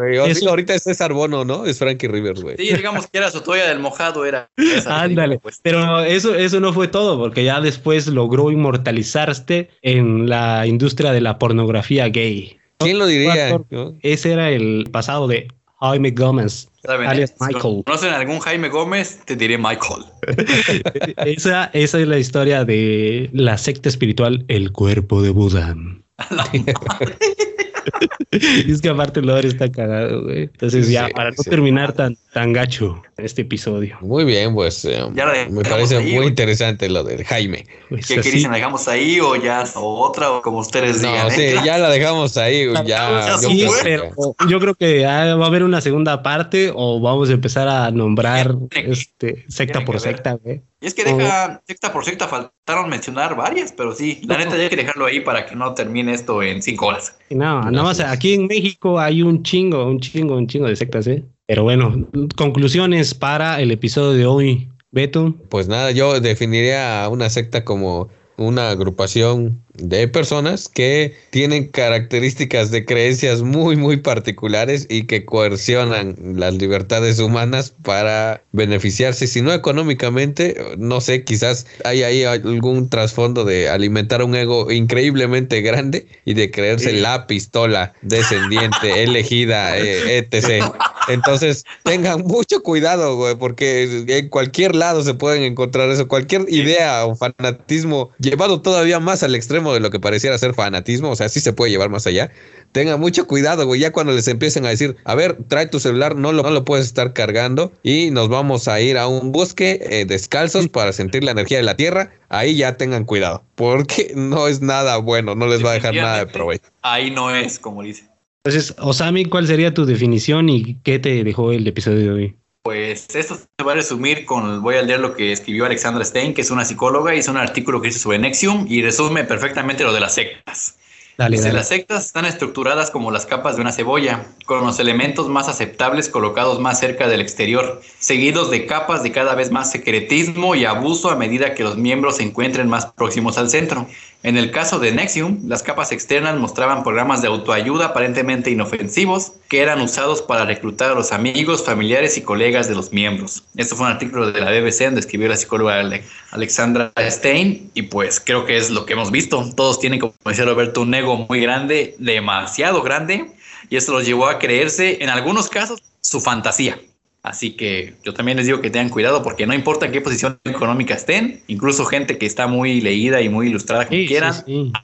ahorita es César Bono, ¿no? Es Frankie Rivers, güey. Sí, digamos que era su toalla del mojado, era. [laughs] Ándale. Pues. Pero eso, eso no fue todo, porque ya después logró inmortalizarse en la industria de la pornografía gay. ¿Quién lo diría? Ese era el pasado de Jaime Gómez. Alias Michael. Si conocen algún Jaime Gómez, te diré Michael. [laughs] esa, esa es la historia de la secta espiritual El Cuerpo de Buda. [laughs] es que aparte el lore está cagado, güey. Entonces, ya, para no terminar tan, tan gacho este episodio. Muy bien, pues eh, me parece muy interesante lo de Jaime. Pues ¿Qué queréis? ¿La dejamos ahí o ya, o otra, o como ustedes digan? No, sí, ¿eh? ya la dejamos ahí. [laughs] Ya, yo, creo, yo creo que va a haber una segunda parte o vamos a empezar a nombrar este, secta por secta, güey. Y es que deja, secta por secta, faltaron mencionar varias, pero sí, la neta ya hay que dejarlo ahí para que no termine esto en cinco horas. No, nada más aquí en México hay un chingo, un chingo, un chingo de sectas, ¿eh? Pero bueno, conclusiones para el episodio de hoy, Beto. Pues nada, yo definiría a una secta como una agrupación de personas que tienen características de creencias muy, muy particulares y que coercionan las libertades humanas para beneficiarse, si no económicamente, no sé, quizás hay ahí algún trasfondo de alimentar un ego increíblemente grande y de creerse la pistola descendiente, [laughs] elegida, eh, etc. Entonces, tengan mucho cuidado, güey, porque en cualquier lado se pueden encontrar eso, cualquier idea o fanatismo llevado todavía más al extremo de lo que pareciera ser fanatismo, o sea, sí se puede llevar más allá. Tenga mucho cuidado, güey, ya cuando les empiecen a decir, a ver, trae tu celular, no lo, no lo puedes estar cargando y nos vamos a ir a un bosque eh, descalzos para sentir la energía de la tierra, ahí ya tengan cuidado, porque [laughs] no es nada bueno, no les va a dejar nada de provecho. Ahí no es, como dice. Entonces, Osami, ¿cuál sería tu definición y qué te dejó el episodio de hoy? Pues esto se va a resumir con, voy a leer lo que escribió Alexandra Stein, que es una psicóloga, hizo un artículo que hizo sobre Nexium y resume perfectamente lo de las sectas. Las sectas están estructuradas como las capas de una cebolla, con los elementos más aceptables colocados más cerca del exterior, seguidos de capas de cada vez más secretismo y abuso a medida que los miembros se encuentren más próximos al centro. En el caso de Nexium, las capas externas mostraban programas de autoayuda aparentemente inofensivos que eran usados para reclutar a los amigos, familiares y colegas de los miembros. Esto fue un artículo de la BBC donde escribió la psicóloga Alexandra Stein y pues creo que es lo que hemos visto. Todos tienen, como decía Roberto, un ego muy grande, demasiado grande, y esto los llevó a creerse, en algunos casos, su fantasía. Así que yo también les digo que tengan cuidado porque no importa en qué posición económica estén, incluso gente que está muy leída y muy ilustrada como quieran,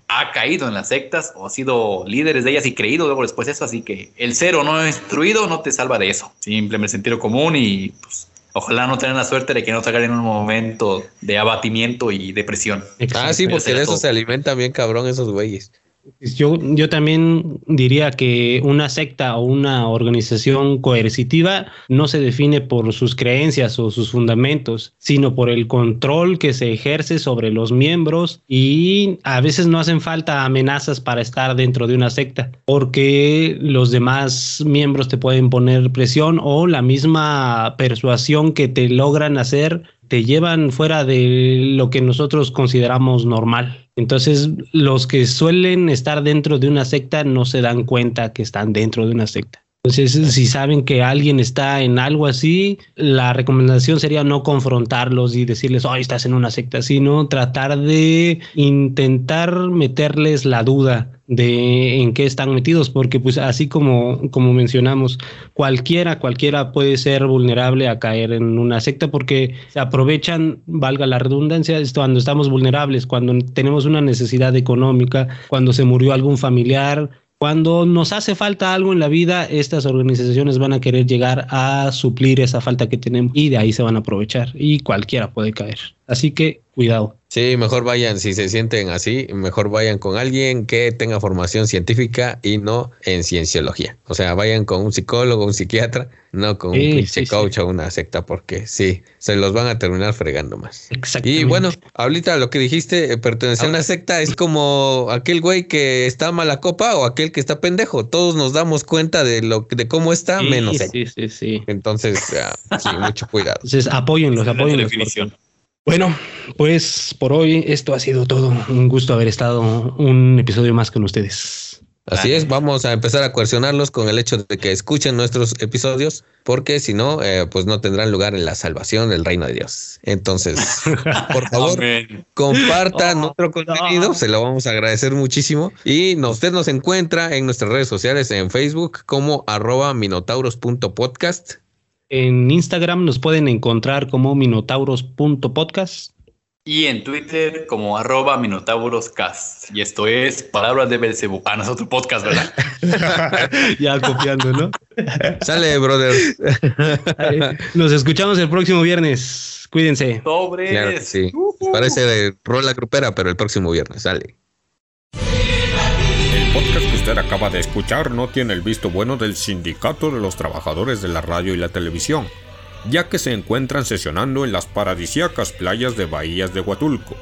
ha caído en las sectas o ha sido líderes de ellas y creído luego después eso. Así que el cero no instruido no te salva de eso. Simplemente sentido común y pues, ojalá no tengan la suerte de que no se en un momento de abatimiento y depresión. Ah, sí, porque de eso se alimentan bien cabrón esos güeyes. Yo, yo también diría que una secta o una organización coercitiva no se define por sus creencias o sus fundamentos, sino por el control que se ejerce sobre los miembros y a veces no hacen falta amenazas para estar dentro de una secta, porque los demás miembros te pueden poner presión o la misma persuasión que te logran hacer te llevan fuera de lo que nosotros consideramos normal. Entonces, los que suelen estar dentro de una secta no se dan cuenta que están dentro de una secta. Entonces, si saben que alguien está en algo así, la recomendación sería no confrontarlos y decirles, oh, estás en una secta, sino tratar de intentar meterles la duda de en qué están metidos, porque pues así como, como mencionamos, cualquiera, cualquiera puede ser vulnerable a caer en una secta porque se aprovechan, valga la redundancia, cuando estamos vulnerables, cuando tenemos una necesidad económica, cuando se murió algún familiar, cuando nos hace falta algo en la vida, estas organizaciones van a querer llegar a suplir esa falta que tenemos y de ahí se van a aprovechar y cualquiera puede caer. Así que cuidado. Sí, mejor vayan, si se sienten así, mejor vayan con alguien que tenga formación científica y no en cienciología. O sea, vayan con un psicólogo, un psiquiatra, no con un pinche coach o una secta, porque sí, se los van a terminar fregando más. Y bueno, ahorita lo que dijiste, eh, pertenecer a una secta es como aquel güey que está mala copa o aquel que está pendejo. Todos nos damos cuenta de lo de cómo está, menos Sí, sí, sí. Entonces, sí, mucho cuidado. Entonces, apóyenlos, apóyenlos. Bueno, pues por hoy esto ha sido todo. Un gusto haber estado un episodio más con ustedes. Así es, vamos a empezar a coercionarlos con el hecho de que escuchen nuestros episodios, porque si no, eh, pues no tendrán lugar en la salvación del reino de Dios. Entonces, [laughs] por favor, compartan nuestro contenido, se lo vamos a agradecer muchísimo. Y usted nos encuentra en nuestras redes sociales en Facebook como arroba minotauros.podcast en Instagram nos pueden encontrar como minotauros.podcast. Y en Twitter como arroba minotauroscast. Y esto es Palabras de Belcebú. Ah, no es otro podcast, ¿verdad? [laughs] ya copiando, ¿no? Sale, brother. Nos escuchamos el próximo viernes. Cuídense. Sobre. sí. Parece de rola grupera, pero el próximo viernes. Sale usted acaba de escuchar no tiene el visto bueno del Sindicato de los Trabajadores de la Radio y la Televisión, ya que se encuentran sesionando en las paradisíacas playas de Bahías de Huatulco.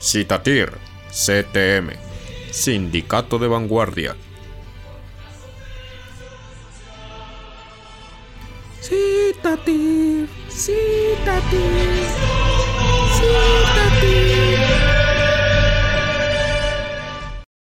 Citatir, CTM, Sindicato de Vanguardia. Citatir, Citatir, Citatir.